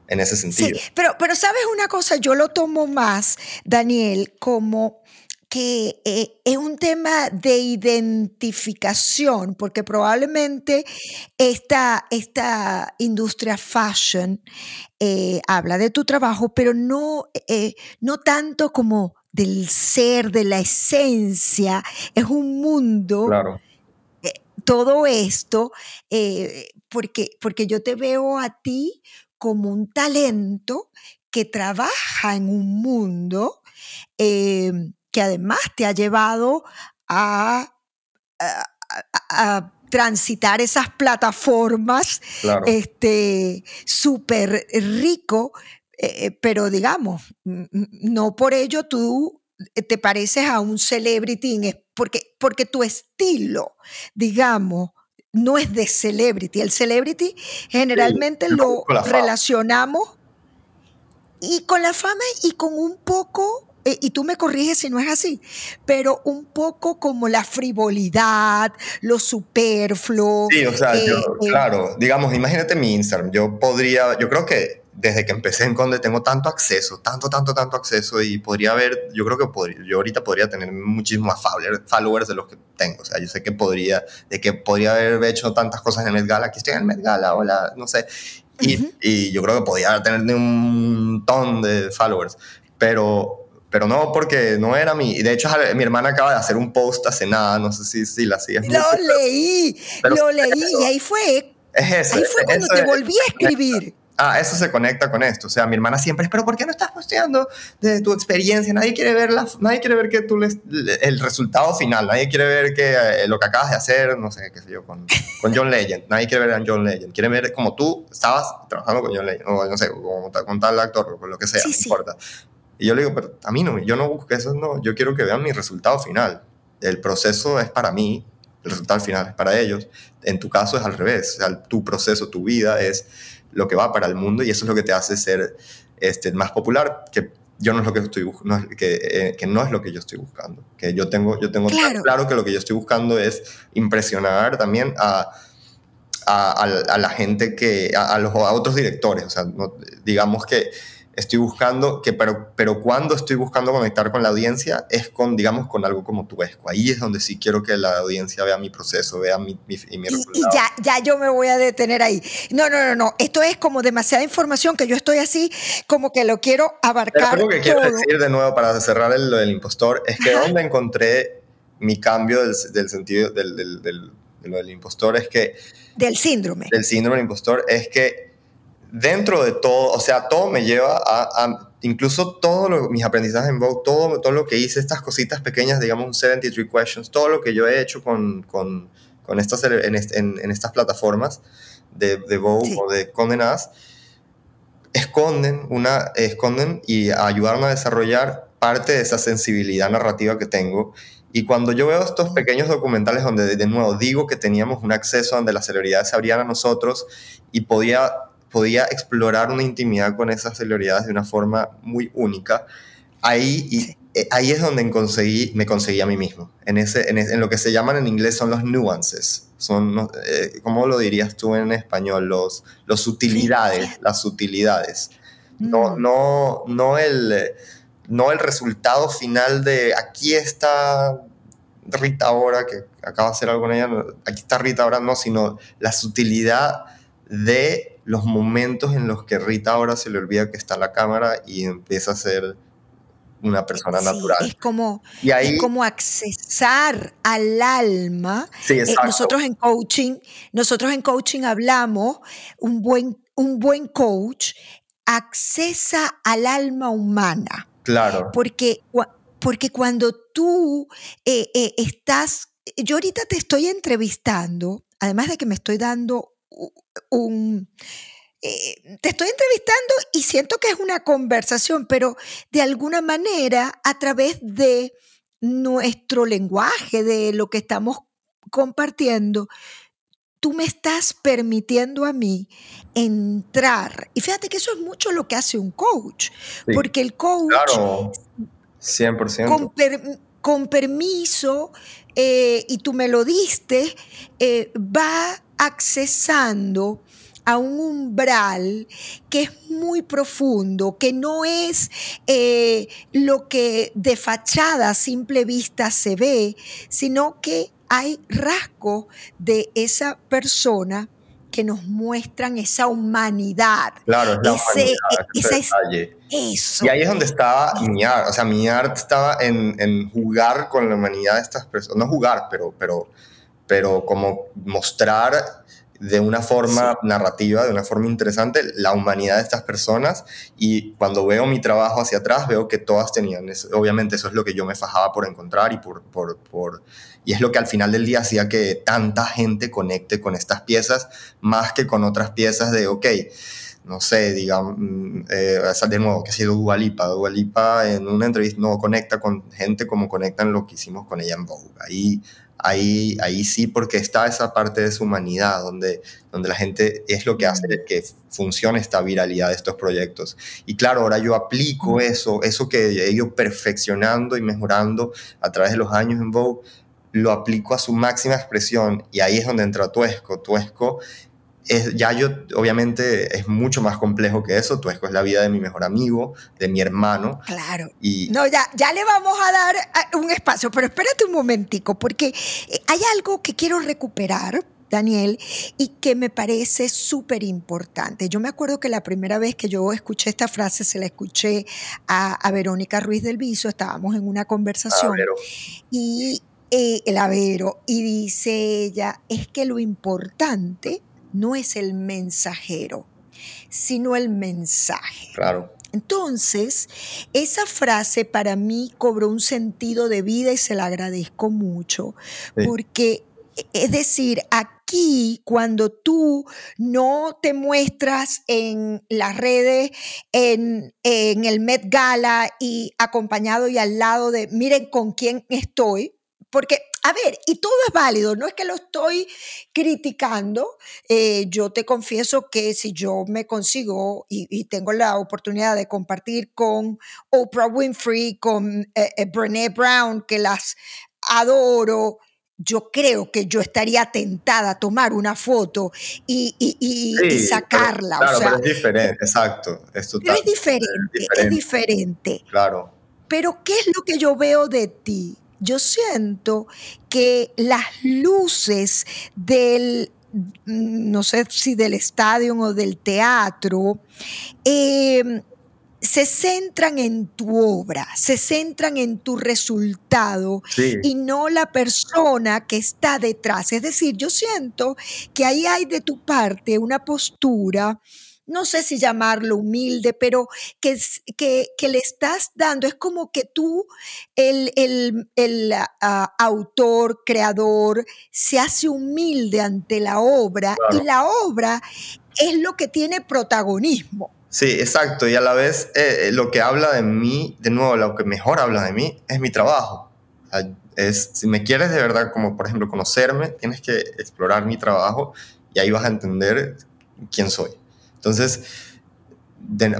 en ese sentido. Sí, pero, pero sabes una cosa, yo lo tomo más, Daniel, como que eh, es un tema de identificación, porque probablemente esta, esta industria fashion habla de tu trabajo, pero no, no tanto como del ser, de la esencia, es un mundo. Claro. Eh, todo esto, eh, porque, porque yo te veo a ti como un talento que trabaja en un mundo que además te ha llevado a, a, transitar esas plataformas este súper rico eh, eh, pero digamos, no por ello tú eh, te pareces a un celebrity, porque, porque tu estilo, digamos, no es de celebrity. El celebrity generalmente lo relacionamos y con la fama y con un poco, y tú me corriges si no es así, pero un poco como la frivolidad, lo superfluo. Sí, o sea, claro, digamos, imagínate mi Instagram, yo podría, yo creo que desde que empecé en Conde tengo tanto acceso, tanto, tanto, tanto acceso y podría haber, yo creo que podría, yo ahorita podría tener muchísimos más followers de los que tengo. O sea, yo sé que podría, de que podría haber hecho tantas cosas en el Gala, aquí estoy en el Met Gala, hola, no sé. Y, y yo creo que podría tener un montón de followers, pero pero no porque no era mi. De hecho, mi hermana acaba de hacer un post hace nada, no sé si, si la sigues. Lo leí, lo leí, y ahí fue. Es eso, ahí fue cuando te volví a escribir ah, eso se conecta con esto. O sea, mi hermana siempre es, pero ¿por qué no estás posteando de tu experiencia? Nadie quiere ver, la, nadie quiere ver que tú les, el resultado final, nadie quiere ver que eh, lo que acabas de hacer, no sé, qué sé yo, con, con John Legend. Nadie quiere ver a John Legend. Quiere ver como tú estabas trabajando con John Legend, o no sé, con, con tal actor, o con lo que sea, no importa. Y yo le digo, pero a mí no, yo no busco eso, no, yo quiero que vean mi resultado final. El proceso es para mí, el resultado final es para ellos. En tu caso es al revés, o sea, tu proceso, tu vida es lo que va para el mundo y eso es lo que te hace ser este, más popular, que yo no es lo que estoy no que, eh, que, no es lo que yo estoy buscando. Que yo tengo, yo tengo claro. claro que lo que yo estoy buscando es impresionar también a, a, a la gente que, a, los, a otros directores. O sea, digamos que estoy buscando, que, pero, pero cuando estoy buscando conectar con la audiencia es con, digamos, con algo como Tuesco. Ahí es donde sí quiero que la audiencia vea mi proceso, vea mi, mi, mi y, y, ya, ya yo me voy a detener ahí. No, no, no, no. Esto es como demasiada información que yo estoy así, como que lo quiero abarcar. Pero lo que quiero decir de nuevo para cerrar el, lo del impostor es que donde encontré mi cambio del, del sentido del, del, del, de lo del impostor es que... Del síndrome. Del síndrome del impostor es que dentro de todo, o sea, todo me lleva a, incluso todos mis aprendizajes en Vogue, todo, todo lo que hice, estas cositas pequeñas, digamos, un 73 questions, todo lo que yo he hecho con, con, con estas, en, en, estas plataformas de, de Vogue o de Condenadas, esconden, una, esconden y ayudaron a desarrollar parte de esa sensibilidad narrativa que tengo. Y cuando yo veo estos pequeños documentales donde de nuevo digo que teníamos un acceso donde las celebridades se abrían a nosotros y podía podía explorar una intimidad con esas celebridades de una forma muy única. Ahí, y, eh, ahí es donde conseguí, me conseguí a mí mismo, en, ese, en, lo que se llaman en inglés son los nuances, son, eh, ¿cómo lo dirías tú en español? Los, los sutilidades, las sutilidades. No, mm. no, no, el, no el resultado final de aquí está Rita ahora, que acaba de hacer algo con ella, aquí está Rita ahora, no, sino la sutilidad de los momentos en los que Rita ahora se le olvida que está la cámara y empieza a ser una persona natural. Es como, es como accesar al alma. Sí, eh, nosotros en coaching, nosotros en coaching hablamos, un buen, un buen coach accesa al alma humana. Claro. Porque, porque cuando tú eh, eh, estás, yo ahorita te estoy entrevistando, además de que me estoy dando un... Eh, te estoy entrevistando y siento que es una conversación, pero de alguna manera a través de nuestro lenguaje, de lo que estamos compartiendo, tú me estás permitiendo a mí entrar. Y fíjate que eso es mucho lo que hace un coach, porque el coach... Claro, 100%. Con, permiso, eh, y tú me lo diste, eh, va accesando a un umbral que es muy profundo, que no es eh, lo que de fachada a simple vista se ve, sino que hay rasgos de esa persona que nos muestran esa humanidad. Claro, ese, e, Eso. Y ahí es donde estaba mi arte. O sea, mi arte estaba en, en, jugar con la humanidad de estas personas. No jugar, pero, pero pero como mostrar de una forma narrativa, de una forma interesante, la humanidad de estas personas. Y cuando veo mi trabajo hacia atrás, veo que todas tenían, eso. obviamente eso es lo que yo me fajaba por encontrar y, por, por, por, y es lo que al final del día hacía que tanta gente conecte con estas piezas, más que con otras piezas de, ok, no sé, digamos, mm, eh, de nuevo, que ha sido Dualipa. Dualipa en una entrevista no conecta con gente como conectan lo que hicimos con ella en Vogue. Ahí ahí, ahí sí, porque está esa parte de su humanidad, donde, donde la gente es lo que hace mm. que funcione esta viralidad de estos proyectos. Y claro, ahora yo aplico mm. eso, eso que he ido perfeccionando y mejorando a través de los años en Vogue, lo aplico a su máxima expresión y ahí es donde entra Tuesco. Tuesco es, ya yo, obviamente, es mucho más complejo que eso. Tuesco es la vida de mi mejor amigo, de mi hermano. Claro. Y, no, ya, ya le vamos a dar eh, un espacio, pero espérate un momentico, porque eh, hay algo que quiero recuperar. Daniel, y que me parece súper importante. Yo me acuerdo que la primera vez que yo escuché esta frase, se la escuché a, Verónica Ruiz del Viso, estábamos en una conversación. Y eh, el Avero, y dice ella, es que lo importante no es el mensajero, sino el mensaje. Claro. Entonces, esa frase para mí cobró un sentido de vida y se la agradezco mucho, porque es decir, aquí cuando tú no te muestras en las redes, en, en, el Met Gala y acompañado y al lado de, miren con quién estoy, porque, a ver, y todo es válido, no es que lo estoy criticando. Eh, yo te confieso que si yo me consigo y, tengo la oportunidad de compartir con Oprah Winfrey, con eh, eh, Brené Brown, que las adoro, yo creo que yo estaría tentada a tomar una foto y, sacarla. claro, pero es diferente, exacto. Es, es diferente, es diferente. Claro. Pero ¿qué es lo que yo veo de ti? Yo siento que las luces del, no sé si del estadio o del teatro, eh, se centran en tu obra, se centran en tu resultado y no la persona que está detrás. Es decir, yo siento que ahí hay de tu parte una postura, no sé si llamarlo humilde, pero que, que, le estás dando, es como que tú, el, el, ah, autor, creador, se hace humilde ante la obra y la obra es lo que tiene protagonismo. Sí, exacto. Y a la vez eh, eh, lo que habla de mí, de nuevo, lo que mejor habla de mí es mi trabajo. es, si me quieres de verdad, como por ejemplo conocerme, tienes que explorar mi trabajo y ahí vas a entender quién soy. Entonces,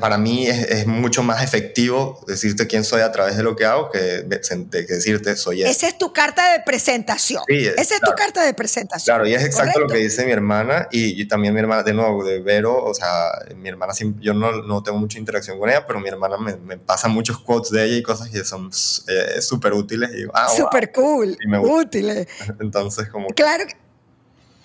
para mí es, mucho más efectivo decirte quién soy a través de lo que hago que, decirte soy Esa es tu carta de presentación. Sí, Esa es tu carta de presentación. Claro, y es exacto lo que dice mi hermana y, también mi hermana, de nuevo, de Vero, o sea, mi hermana, yo no, no tengo mucha interacción con ella, pero mi hermana me, me pasa muchos quotes de ella y cosas que son eh, súper útiles. Y ah, súper cool, útiles. Entonces, como... Claro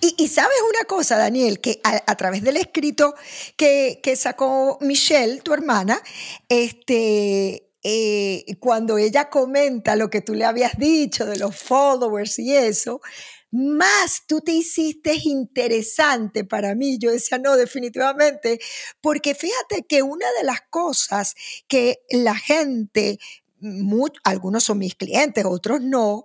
y, sabes una cosa, Daniel, que a, través del escrito que, sacó Michelle, tu hermana, este, eh, cuando ella comenta lo que tú le habías dicho de los followers y eso, más tú te hiciste interesante para mí. Yo decía, no, definitivamente, porque fíjate que una de las cosas que la gente, algunos son mis clientes, otros no,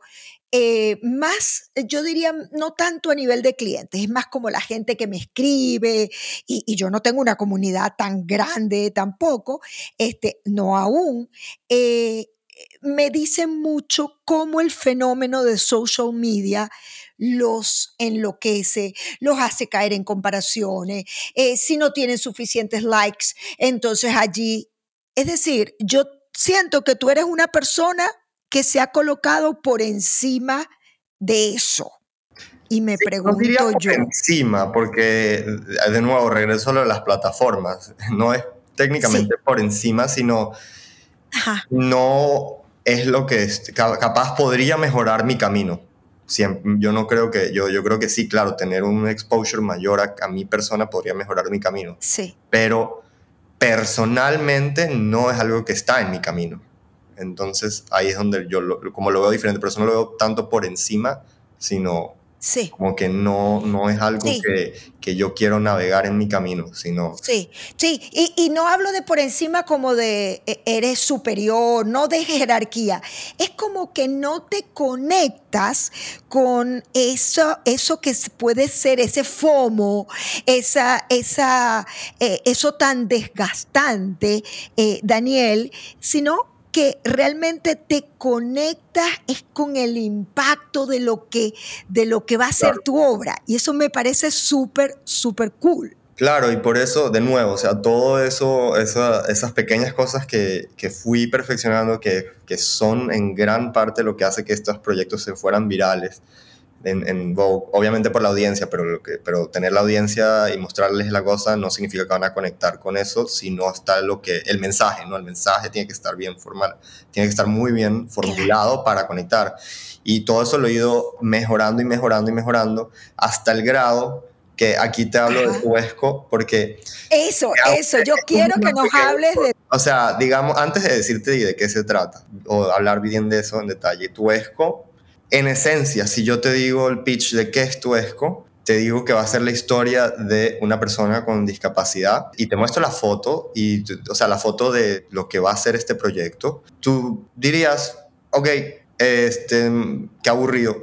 eh, más, eh, yo diría, no tanto a nivel de clientes, es más como la gente que me escribe y, yo no tengo una comunidad tan grande tampoco, este, no aún. Eh, me dicen mucho cómo el fenómeno de social media los enloquece, los hace caer en comparaciones. si no tienen suficientes likes, entonces allí, es decir, yo siento que tú eres una persona que se ha colocado por encima de eso. Y me pregunto no yo. Por encima, porque de nuevo regreso a las plataformas. No es técnicamente por encima, sino no es lo que es, capaz podría mejorar mi camino. yo no creo que, yo, yo creo que sí, claro, tener un exposure mayor a, a mi persona podría mejorar mi camino. Sí. Pero personalmente no es algo que está en mi camino. Entonces ahí es donde yo, como lo veo diferente, pero eso no lo veo tanto por encima, sino como que no, no es algo que, que, yo quiero navegar en mi camino, sino... Sí, sí, y, y, no hablo de por encima como de e, eres superior, no de jerarquía, es como que no te conectas con eso, eso que puede ser ese FOMO, esa, esa, eh, eso tan desgastante, eh, Daniel, sino que realmente te conectas es con el impacto de lo que, de lo que va a ser tu obra. Y eso me parece súper, súper cool. Claro, y por eso, de nuevo, o sea, todo eso, esas pequeñas cosas que, que fui perfeccionando, que, que, son en gran parte lo que hace que estos proyectos se fueran virales, en, Vogue, obviamente por la audiencia, pero, lo que, pero tener la audiencia y mostrarles la cosa no significa que van a conectar con eso, sino está lo que, el mensaje, ¿no? El mensaje tiene que estar bien formal, tiene que estar muy bien formulado para conectar. Y todo eso lo he ido mejorando y mejorando y mejorando hasta el grado que aquí te hablo de Tuesco porque... Eso, eso, yo quiero que nos hables de... O sea, digamos, antes de decirte de qué se trata, o hablar bien de eso en detalle, Tuesco en esencia, si yo te digo el pitch de qué es Tuesco, te digo que va a ser la historia de una persona con discapacidad y te muestro la foto, y, o sea, la foto de lo que va a ser este proyecto. Tú dirías, ok, este, qué aburrido,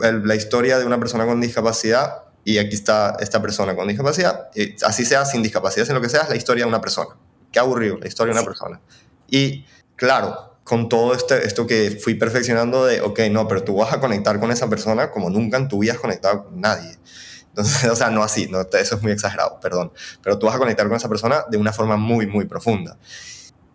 la historia de una persona con discapacidad y aquí está esta persona con discapacidad, y así sea sin discapacidad, sin lo que sea, es la historia de una persona. Qué aburrido, la historia de una persona. Y claro, con todo este, esto que fui perfeccionando de, ok, no, pero tú vas a conectar con esa persona como nunca en tu vida has conectado con nadie. Entonces, o sea, no así, no, eso es muy exagerado, perdón, pero tú vas a conectar con esa persona de una forma muy, muy profunda.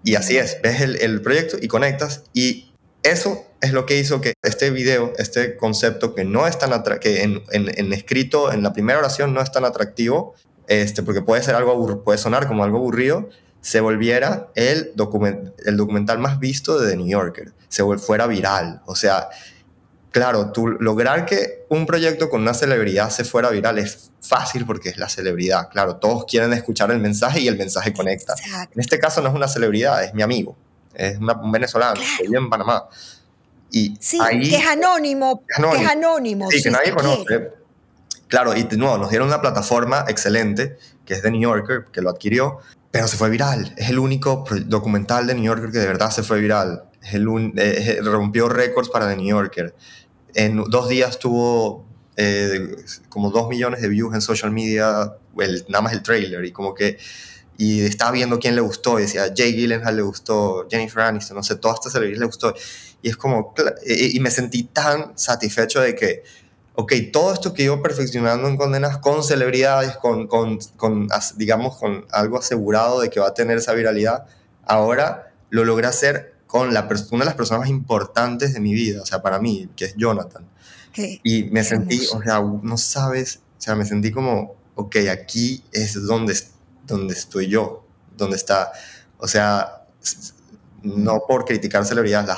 Y así es, ves el, el proyecto y conectas y eso es lo que hizo que este video, este concepto que no es tan que en, en, en, escrito, en la primera oración no es tan atractivo, este, porque puede ser algo puede sonar como algo aburrido, se volviera el, document el documental más visto de The New Yorker, se fuera viral. O sea, claro, tú lograr que un proyecto con una celebridad se fuera viral es fácil porque es la celebridad. Claro, todos quieren escuchar el mensaje y el mensaje conecta. En este caso no es una celebridad, es mi amigo, es un venezolano, que vive en Panamá. Y sí, que es anónimo, que es anónimo. Sí, que nadie conoce. Claro, y de nuevo, nos dieron una plataforma excelente, que es The New Yorker, que lo adquirió, pero se fue viral. Es el único documental de New Yorker que de verdad se fue viral. Es el eh, rompió récords para The New Yorker. En dos días tuvo eh, como dos millones de views en social media, el, nada más el trailer, y como que y estaba viendo quién le gustó, y decía, Jay Gyllenhaal le gustó, Jennifer Aniston, no sé, todas estas celebridades le gustó, y es como, y me sentí tan satisfecho de que, ok, todo esto que iba perfeccionando en condenas con celebridades, con, con, con, digamos, con algo asegurado de que va a tener esa viralidad, ahora lo logré hacer con la una de las personas más importantes de mi vida, o sea, para mí, que es Jonathan. y me sentí, o sea, no sabes, o sea, me sentí como, ok, aquí es donde, donde estoy yo, donde está, o sea, no por criticar celebridades,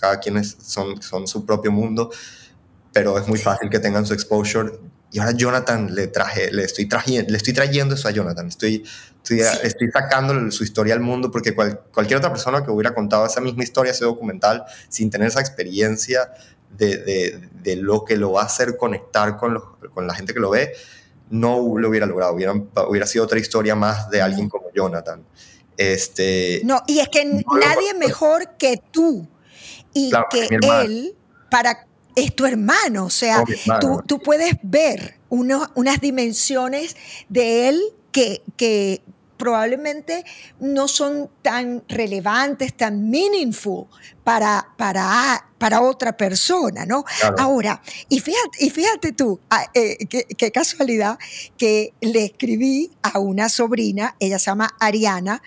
cada quien son, son su propio mundo, pero es muy fácil que tengan su exposure. Y ahora Jonathan le traje, le estoy, trayendo, le estoy trayendo eso a Jonathan, estoy, estoy, estoy sacando su historia al mundo porque cualquier otra persona que hubiera contado esa misma historia, ese documental, sin tener esa experiencia de, de, de lo que lo va a hacer conectar con, los, con la gente que lo ve, no lo hubiera logrado, hubiera, hubiera sido otra historia más de alguien como Jonathan. Este, no, y es que nadie mejor que tú. Y que él para es tu hermano, o sea, tú, tú, puedes ver unas dimensiones de él que, que, probablemente no son tan relevantes, tan meaningful para, para, para otra persona, ¿no? Ahora, y fíjate, y fíjate tú, ah, eh, qué, casualidad que le escribí a una sobrina, ella se llama Ariana,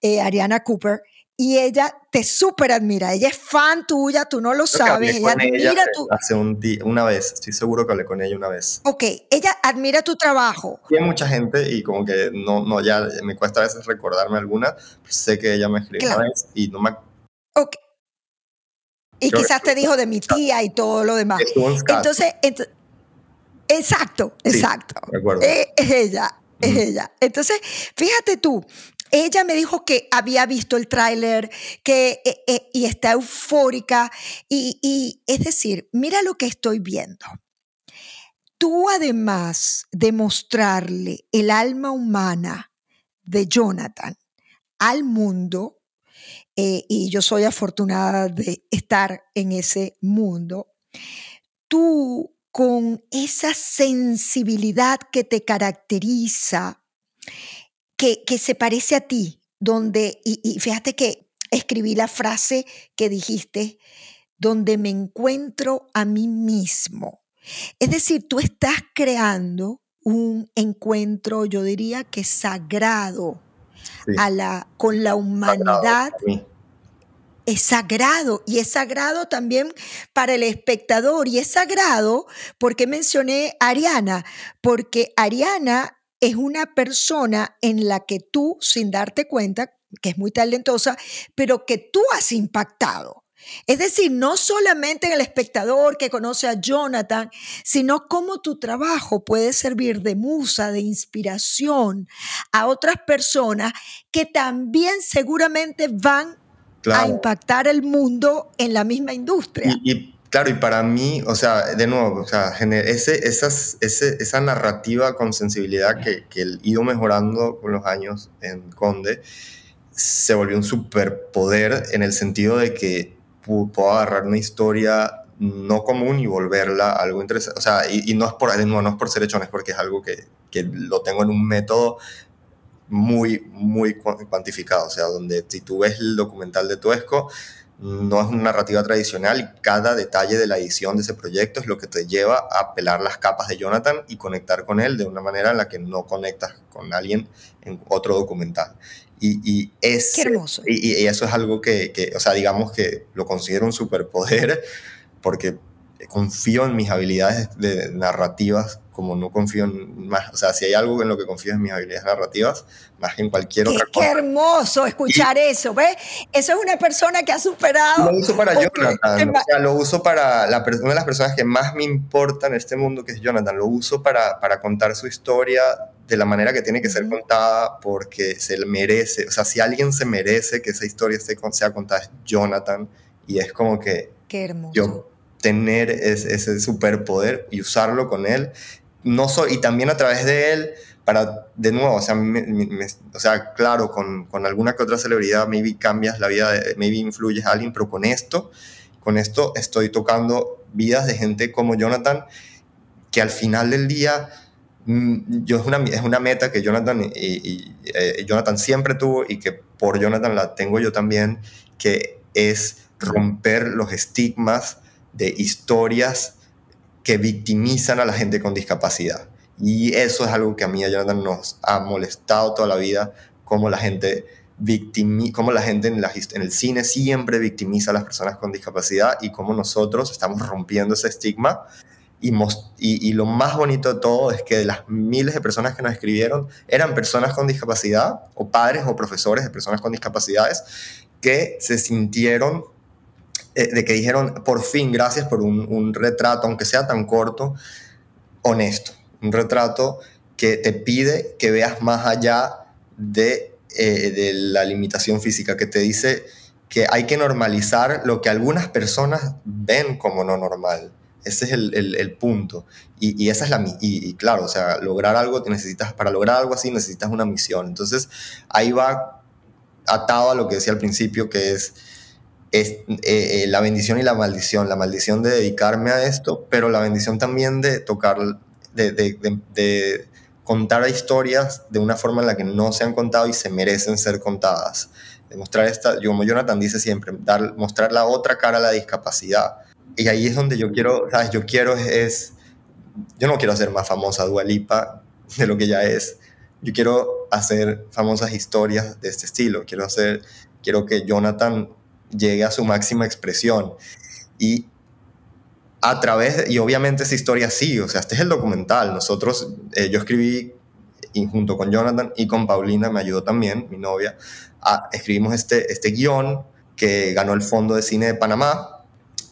eh, Ariana Cooper, y ella te súper admira. Ella es fan tuya, tú no lo sabes. Ella admira tu. Hace un día, una vez, estoy seguro que hablé con ella una vez. Ok, ella admira tu trabajo. hay mucha gente y como que no, no, ya me cuesta a veces recordarme alguna. sé que ella me escribió una vez y no me. Ok. Y quizás te dijo de mi tía y todo lo demás. Entonces, exacto, exacto. Eh, es ella, es ella. Entonces, fíjate tú, ella me dijo que había visto el tráiler que, eh, eh, y está eufórica. Y, es decir, mira lo que estoy viendo. Tú además de mostrarle el alma humana de Jonathan al mundo, eh, y yo soy afortunada de estar en ese mundo, tú con esa sensibilidad que te caracteriza, que, se parece a ti, donde, y, fíjate que escribí la frase que dijiste, donde me encuentro a mí mismo. Es decir, tú estás creando un encuentro, yo diría que sagrado a la, con la humanidad. es sagrado y es sagrado también para el espectador y es sagrado porque mencioné a Ariana, porque Ariana es una persona en la que tú, sin darte cuenta, que es muy talentosa, pero que tú has impactado. Es decir, no solamente en el espectador que conoce a Jonathan, sino cómo tu trabajo puede servir de musa, de inspiración a otras personas que también seguramente van a impactar el mundo en la misma industria. Claro, y para mí, o sea, de nuevo, o sea, ese, esas, ese, esa narrativa con sensibilidad que, que he ido mejorando con los años en Conde, se volvió un superpoder en el sentido de que puedo agarrar una historia no común y volverla algo interesante. O sea, y, no, es por, no, no es por ser hechones, porque es algo que, que lo tengo en un método muy, muy cuantificado. O sea, donde si tú ves el documental de Tuesco, no es una narrativa tradicional y cada detalle de la edición de ese proyecto es lo que te lleva a pelar las capas de Jonathan y conectar con él de una manera en la que no conectas con alguien en otro documental. Y, y es, Qué hermoso. Y, y, eso es algo que, que, o sea, digamos que lo considero un superpoder porque confío en mis habilidades de narrativas como no confío en más, o sea, si hay algo en lo que confío en mis habilidades narrativas, más que en cualquier qué, otra cosa. Qué hermoso escuchar y, eso, ¿ves? Eso es una persona que ha superado. Lo uso para Jonathan, o sea, lo uso para la, una de las personas que más me importa en este mundo, que es Jonathan, lo uso para, para contar su historia de la manera que tiene que ser contada porque se merece, o sea, si alguien se merece que esa historia esté, sea contada es Jonathan y es como que Qué hermoso. yo tener ese, ese superpoder y usarlo con él no soy, y también a través de él, para, de nuevo, o sea, me, me, claro, con, con, alguna que otra celebridad, maybe cambias la vida, de, maybe influyes a alguien, pero con esto, con esto estoy tocando vidas de gente como Jonathan, que al final del día, yo es una, es una meta que Jonathan, y, y, Jonathan siempre tuvo y que por Jonathan la tengo yo también, que es romper los estigmas de historias que victimizan a la gente con discapacidad. Y eso es algo que a mí y a Jonathan nos ha molestado toda la vida, como la gente, victimi como la gente en, el cine siempre victimiza a las personas con discapacidad y cómo nosotros estamos rompiendo ese estigma. Y, y, y, lo más bonito de todo es que de las miles de personas que nos escribieron eran personas con discapacidad o padres o profesores de personas con discapacidades que se sintieron de que dijeron, por fin, gracias por un, un, retrato, aunque sea tan corto, honesto. Un retrato que te pide que veas más allá de, eh, de la limitación física, que te dice que hay que normalizar lo que algunas personas ven como no normal. Ese es el, el, el punto. Y, y, esa es la y, y, claro, o sea, lograr algo necesitas para lograr algo así necesitas una misión. Entonces, ahí va atado a lo que decía al principio que es es eh, eh, la bendición y la maldición. La maldición de dedicarme a esto, pero la bendición también de tocar, de, de, contar historias de una forma en la que no se han contado y se merecen ser contadas. Demostrar esta, como Jonathan dice siempre, dar, mostrar la otra cara a la discapacidad. Y ahí es donde yo quiero, ¿sabes? Yo quiero es, es yo no quiero hacer más famosa Dualipa de lo que ya es. Yo quiero hacer famosas historias de este estilo. Quiero hacer, quiero que Jonathan llegue a su máxima expresión. Y a través, y obviamente esa historia sí, o sea, este es el documental. Nosotros, eh, yo escribí, junto con Jonathan y con Paulina, me ayudó también, mi novia, escribimos este, este guion que ganó el Fondo de Cine de Panamá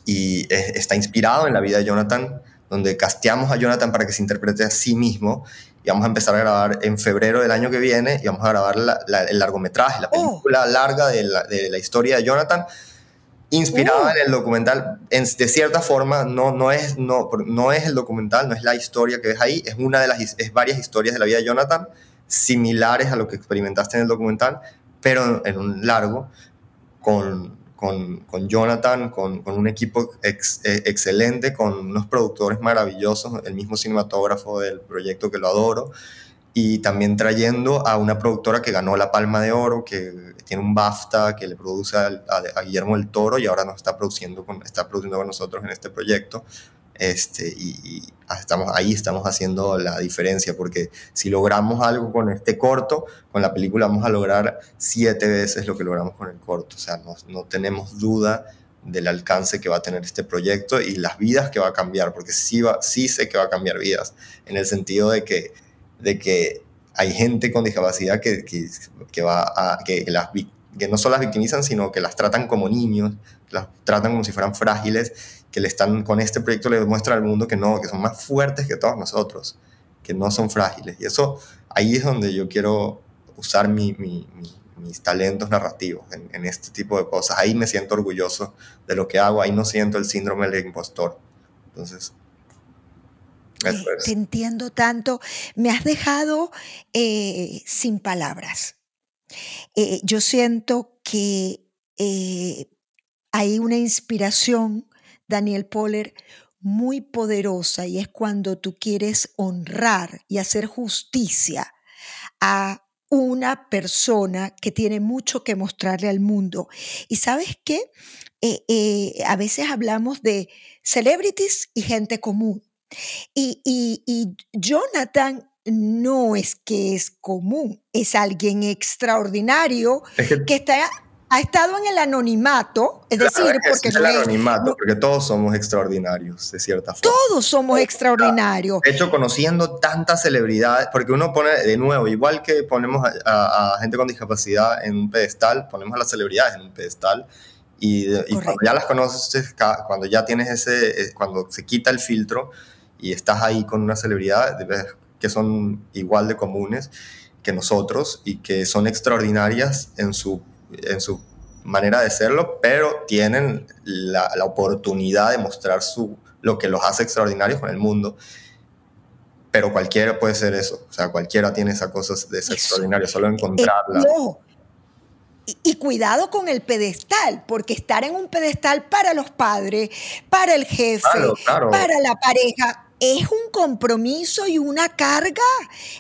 y es, está inspirado en la vida de Jonathan, donde casteamos a Jonathan para que se interprete a sí mismo y vamos a empezar a grabar en febrero del año que viene y vamos a grabar la, la, el largometraje, la película oh. larga de la, de la, historia de Jonathan, inspirada uh. en el documental. En, de cierta forma, no, no, es, no, no es el documental, no es la historia que ves ahí, es una de las es varias historias de la vida de Jonathan, similares a lo que experimentaste en el documental, pero en un largo, con, con, con Jonathan, con, con, un equipo eh, excelente, con unos productores maravillosos, el mismo cinematógrafo del proyecto que lo adoro, y también trayendo a una productora que ganó la Palma de Oro, que tiene un BAFTA, que le produce a, Guillermo del Toro y ahora nos está produciendo con, está produciendo con nosotros en este proyecto. Este, y, y estamos, ahí estamos haciendo la diferencia, porque si logramos algo con este corto, con la película vamos a lograr siete veces lo que logramos con el corto. O sea, no, no tenemos duda del alcance que va a tener este proyecto y las vidas que va a cambiar, porque sí, va, sí sé que va a cambiar vidas, en el sentido de que, de que hay gente con discapacidad que, que, que va a, que, las, que no solo las victimizan, sino que las tratan como niños, las tratan como si fueran frágiles que le están con este proyecto le demuestra al mundo que no, que son más fuertes que todos nosotros, que no son frágiles. Y eso ahí es donde yo quiero usar mi, mi, mi, mis talentos narrativos en, en, este tipo de cosas. Ahí me siento orgulloso de lo que hago, ahí no siento el síndrome del impostor. Entonces... Eh, te entiendo tanto. Me has dejado eh, sin palabras. Eh, yo siento que eh, hay una inspiración Daniel Poller, muy poderosa y es cuando tú quieres honrar y hacer justicia a una persona que tiene mucho que mostrarle al mundo. ¿Y sabes qué? Eh, eh, a veces hablamos de celebrities y gente común. Y, y Jonathan no es que es común, es alguien extraordinario que, está, ha estado en el anonimato, es decir, porque es el anonimato, porque todos somos extraordinarios, de cierta forma. Todos somos extraordinarios. De hecho, conociendo tantas celebridades, porque uno pone, de nuevo, igual que ponemos a, gente con discapacidad en un pedestal, ponemos a las celebridades en un pedestal, y, y cuando ya las conoces, cuando ya tienes ese, eh, cuando se quita el filtro y estás ahí con una celebridad, que son igual de comunes que nosotros y que son extraordinarias en su, en su manera de serlo, pero tienen la, la oportunidad de mostrar su, lo que los hace extraordinarios con el mundo. Pero cualquiera puede ser eso, o sea, cualquiera tiene esa cosa de ser extraordinario, solo encontrarla. Y, cuidado con el pedestal, porque estar en un pedestal para los padres, para el jefe, para la pareja, es un compromiso y una carga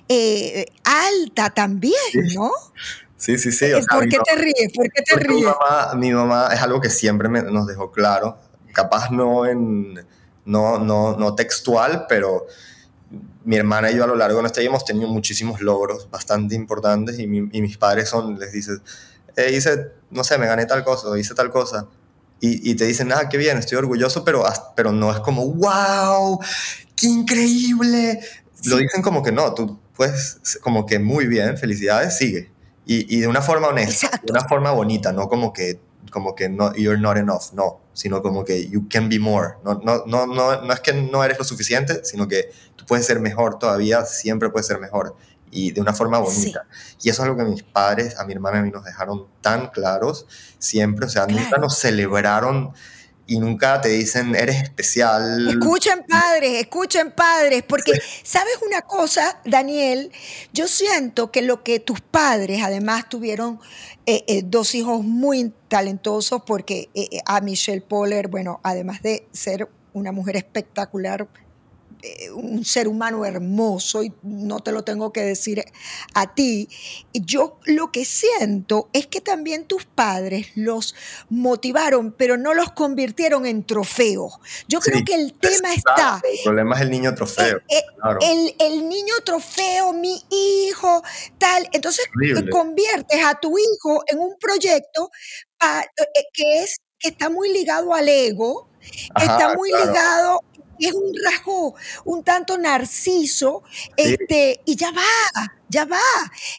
eh, alta también, ¿no? Sí, sí, sí. Eh, ¿Por qué te ríes? ¿Por qué te ríes? Mi mamá, mi mamá, es algo que siempre nos dejó claro, capaz no en no, no, no textual, pero mi hermana y yo a lo largo de nuestra vida hemos tenido muchísimos logros bastante importantes y, mis padres son, les dices, eh, hice, no sé, me gané tal cosa, hice tal cosa. Y, y, te dicen, ah, qué bien, estoy orgulloso, pero, pero no es como, wow, qué increíble. Lo dicen como que no, tú puedes, como que muy bien, felicidades, sigue. Y, y de una forma honesta, de una forma bonita, no como que, como que no, you're not enough, no, sino como que you can be more. No, no, no, no, no es que no eres lo suficiente, sino que tú puedes ser mejor todavía, siempre puedes ser mejor y de una forma bonita. Y eso es algo que mis padres, a mi hermana y a mí nos dejaron tan claros siempre, o sea, nunca nos celebraron y nunca te dicen eres especial. Escuchen padres, escuchen padres, porque sabes una cosa, Daniel, yo siento que lo que tus padres además tuvieron eh, eh, dos hijos muy talentosos, porque eh, a Michelle Poller, bueno, además de ser una mujer espectacular, eh, un ser humano hermoso y no te lo tengo que decir a ti. Yo lo que siento es que también tus padres los motivaron, pero no los convirtieron en trofeos. Yo creo que el tema está... El problema es el niño trofeo. Eh, eh, el, niño trofeo, mi hijo, tal. Entonces conviertes a tu hijo en un proyecto que es que está muy ligado al ego, está muy ligado es un rasgo un tanto narciso, este, y ya va, ya va.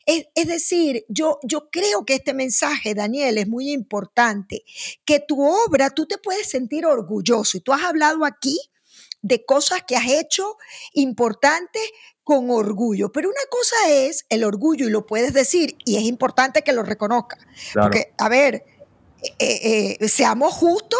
Es, decir, yo, yo creo que este mensaje, Daniel, es muy importante, que tu obra, tú te puedes sentir orgulloso, y tú has hablado aquí de cosas que has hecho importantes con orgullo. Pero una cosa es el orgullo y lo puedes decir y es importante que lo reconozcas. Porque, a ver, eh, eh, seamos justos,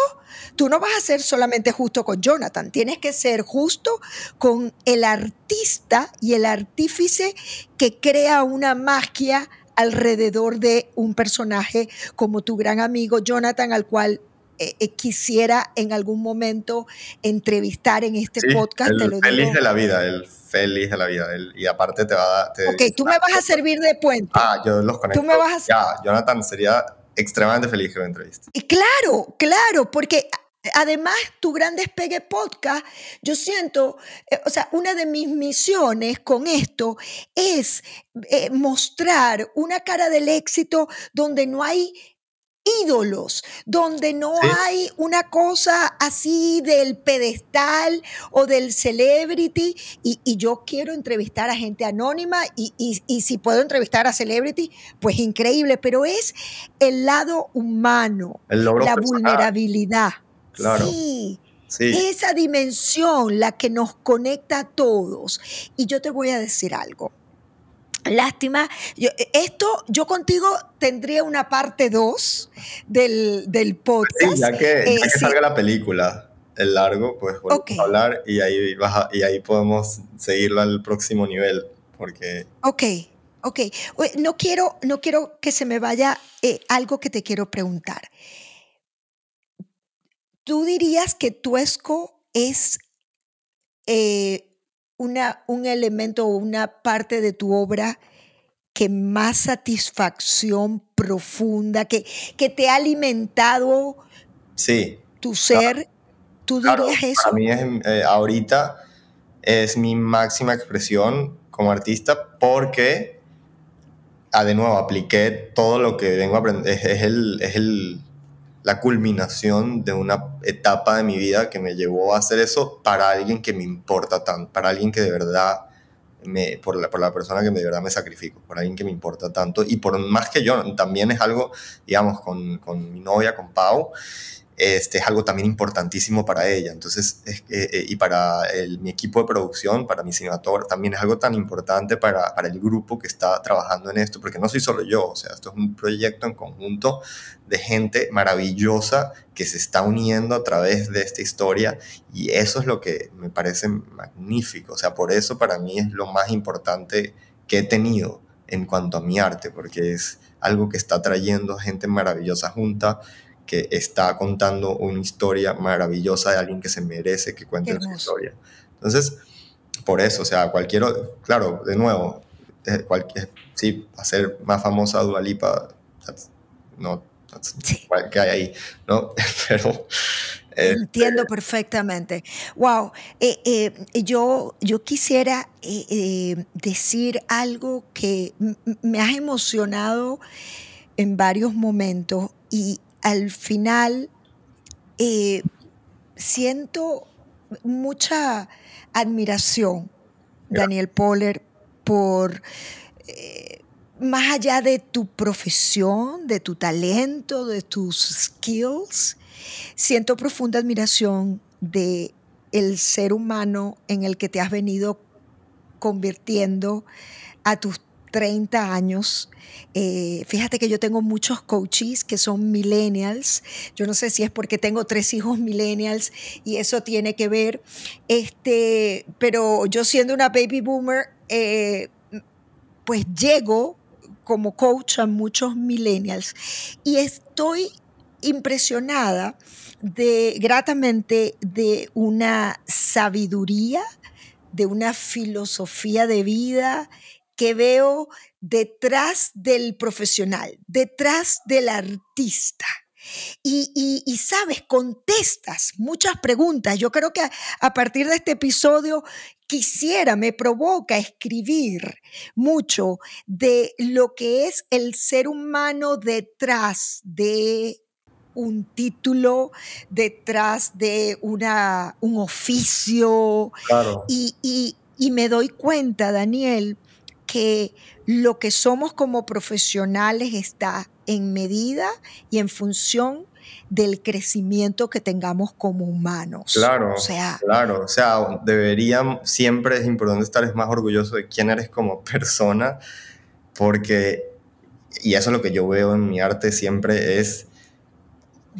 tú no vas a ser solamente justo con Jonathan, tienes que ser justo con el artista y el artífice que crea una magia alrededor de un personaje como tu gran amigo Jonathan, al cual eh, quisiera en algún momento entrevistar en este podcast. El feliz de la vida, el feliz de la vida. y aparte te va a... ok, tú me vas a servir de puente. Ah, yo los conecto. Tú me vas a... Ya, Jonathan sería extremadamente feliz que me entreviste. Y claro, claro, porque además tu gran despegue podcast, yo siento, eh, o sea, una de mis misiones con esto es eh, mostrar una cara del éxito donde no hay ídolos, donde no hay una cosa así del pedestal o del celebrity, y, yo quiero entrevistar a gente anónima, y, y, si puedo entrevistar a celebrity, pues increíble, pero es el lado humano, la vulnerabilidad. Claro. Sí. Esa dimensión, la que nos conecta a todos. Y yo te voy a decir algo. Lástima, esto yo contigo tendría una parte 2 del, del, podcast. ya que, ya eh, que salga la película, el largo, pues volvemos a hablar y ahí, y ahí podemos seguirlo al próximo nivel. Porque... Ok, ok. No quiero, no quiero que se me vaya eh, algo que te quiero preguntar. ¿Tú dirías que Tuesco es eh, una, un elemento o una parte de tu obra que más satisfacción profunda, que, que te ha alimentado sí, tu ser? ¿Tú dirías eso? Para mí es, eh, ahorita es mi máxima expresión como artista porque, ah, de nuevo, apliqué todo lo que vengo a aprender. Es, el, es el, la culminación de una etapa de mi vida que me llevó a hacer eso para alguien que me importa tanto, para alguien que de verdad me, por, la, por la persona que de verdad me sacrifico, por alguien que me importa tanto. Y por más que yo, también es algo, digamos, con, con mi novia, con Pau, este, es algo también importantísimo para ella. Entonces, eh, y para mi equipo de producción, para mi cinematográfico, también es algo tan importante para, para, el grupo que está trabajando en esto, porque no soy solo yo, o sea, esto es un proyecto en conjunto de gente maravillosa que se está uniendo a través de esta historia y eso es lo que me parece magnífico. O sea, por eso para mí es lo más importante que he tenido en cuanto a mi arte, porque es algo que está trayendo gente maravillosa junta que está contando una historia maravillosa de alguien que se merece que cuente su historia. Entonces, por eso, o sea, cualquier, claro, de nuevo, eh, cualquier, sí, hacer más famosa a Dualipa, no, que hay ahí, ¿no? Pero... Entiendo este perfectamente. Wow, eh, eh, yo, yo quisiera decir algo que me ha emocionado en varios momentos y, al final eh, siento mucha admiración, Daniel Poller, por eh, más allá de tu profesión, de tu talento, de tus skills, siento profunda admiración de el ser humano en el que te has venido convirtiendo a tus 30 años. Eh, fíjate que yo tengo muchos coaches que son millennials. Yo no sé si es porque tengo tres hijos millennials y eso tiene que ver. Este, pero yo siendo una baby boomer, eh, pues llego como coach a muchos millennials y estoy impresionada de gratamente de una sabiduría, de una filosofía de vida que veo detrás del profesional, detrás del artista. Y, sabes, contestas muchas preguntas. Yo creo que a, partir de este episodio quisiera, me provoca escribir mucho de lo que es el ser humano detrás de un título, detrás de una, un oficio. Claro. Y, y me doy cuenta, Daniel, que lo que somos como profesionales está en medida y en función del crecimiento que tengamos como humanos. Claro, o sea, claro, o sea, deberían, siempre es importante estar más orgulloso de quién eres como persona, porque, y eso es lo que yo veo en mi arte siempre, es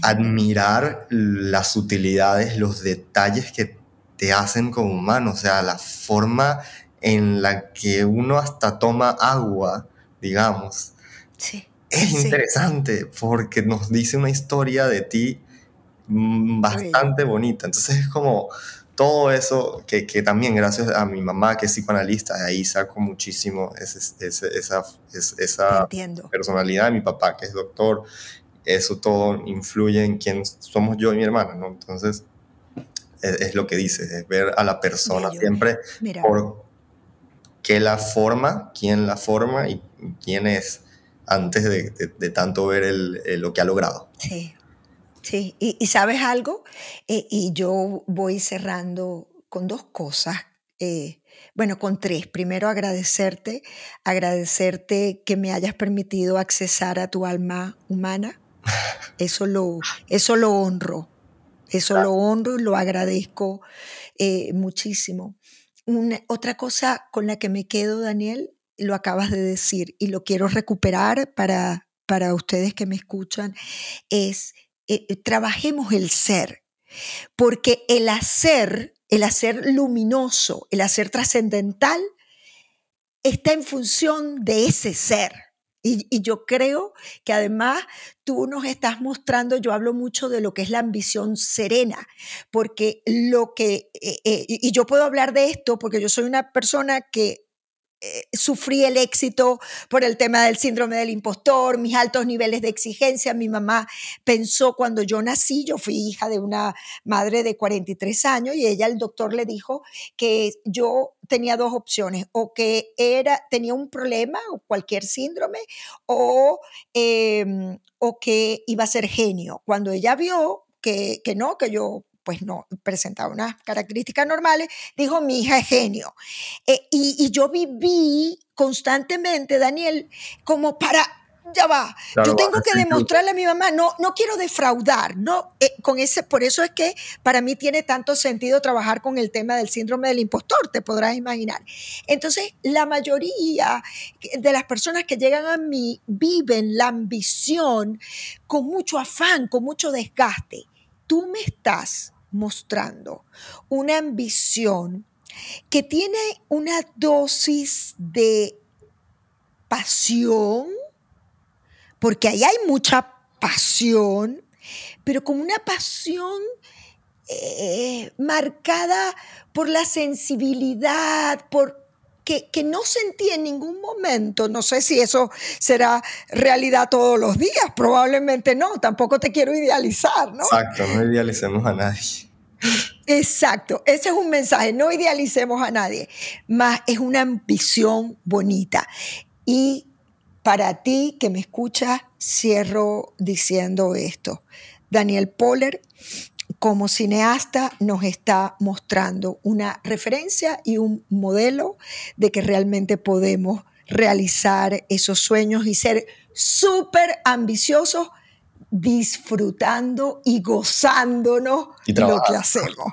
admirar las utilidades, los detalles que te hacen como humano, o sea, la forma en la que uno hasta toma agua, digamos. Sí. Es interesante porque nos dice una historia de ti mm, bastante bonita. Entonces es como todo eso que, que, también gracias a mi mamá que es psicoanalista, de ahí saco muchísimo esa, esa personalidad de mi papá que es doctor. Eso todo influye en quién somos yo y mi hermana, ¿no? Entonces es, lo que dice, es ver a la persona siempre por qué la forma, quién la forma y quién es antes de, tanto ver lo que ha logrado. Sí, sí. Y, sabes algo, eh, y yo voy cerrando con dos cosas. Eh, bueno, con tres. Primero, agradecerte, agradecerte que me hayas permitido accesar a tu alma humana. Eso lo, eso lo honro, eso lo honro y lo agradezco eh, muchísimo otra cosa con la que me quedo, Daniel, lo acabas de decir y lo quiero recuperar para, para ustedes que me escuchan, es eh, eh, trabajemos el ser, porque el hacer, el hacer luminoso, el hacer trascendental, está en función de ese ser. Y, yo creo que además tú nos estás mostrando, yo hablo mucho de lo que es la ambición serena, porque lo que, eh, eh, y yo puedo hablar de esto porque yo soy una persona que eh, sufrí el éxito por el tema del síndrome del impostor, mis altos niveles de exigencia. Mi mamá pensó cuando yo nací, yo fui hija de una madre de 43 años y ella, el doctor le dijo que yo tenía dos opciones, o que era, tenía un problema o cualquier síndrome, o, em, o que iba a ser genio. Cuando ella vio que, que no, que yo pues no presentaba unas características normales, dijo, mi hija es genio. Eh, y, yo viví constantemente, Daniel, como para, ya va, yo tengo que demostrarle a mi mamá, no, no quiero defraudar, no, eh, con ese, por eso es que para mí tiene tanto sentido trabajar con el tema del síndrome del impostor, te podrás imaginar. Entonces, la mayoría de las personas que llegan a mí viven la ambición con mucho afán, con mucho desgaste tú me estás mostrando una ambición que tiene una dosis de pasión, porque ahí hay mucha pasión, pero como una pasión eh, marcada por la sensibilidad, por que, no sentí en ningún momento. No sé si eso será realidad todos los días, probablemente no, tampoco te quiero idealizar, ¿no? Exacto, no idealicemos a nadie. Exacto, ese es un mensaje, no idealicemos a nadie, más es una ambición bonita. Y para ti que me escuchas, cierro diciendo esto. Daniel Poller como cineasta nos está mostrando una referencia y un modelo de que realmente podemos realizar esos sueños y ser súper ambiciosos disfrutando y gozándonos lo que hacemos.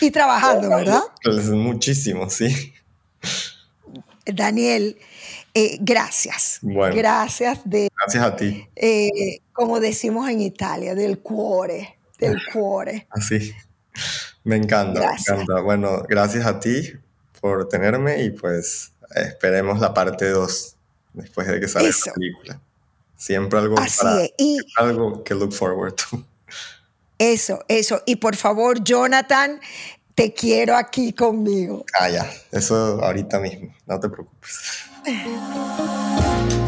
Y trabajando, ¿verdad? Pues muchísimo, sí. Daniel, eh, gracias. gracias de... Gracias a ti. Eh, como decimos en Italia, del cuore del cuore. Así. Me encanta, me encanta. Bueno, gracias a ti por tenerme y pues esperemos la parte 2 después de que salga la película. Siempre algo, algo que look forward to. Eso, eso. Y por favor, Jonathan, te quiero aquí conmigo. Ah, ya. Eso ahorita mismo. No te preocupes.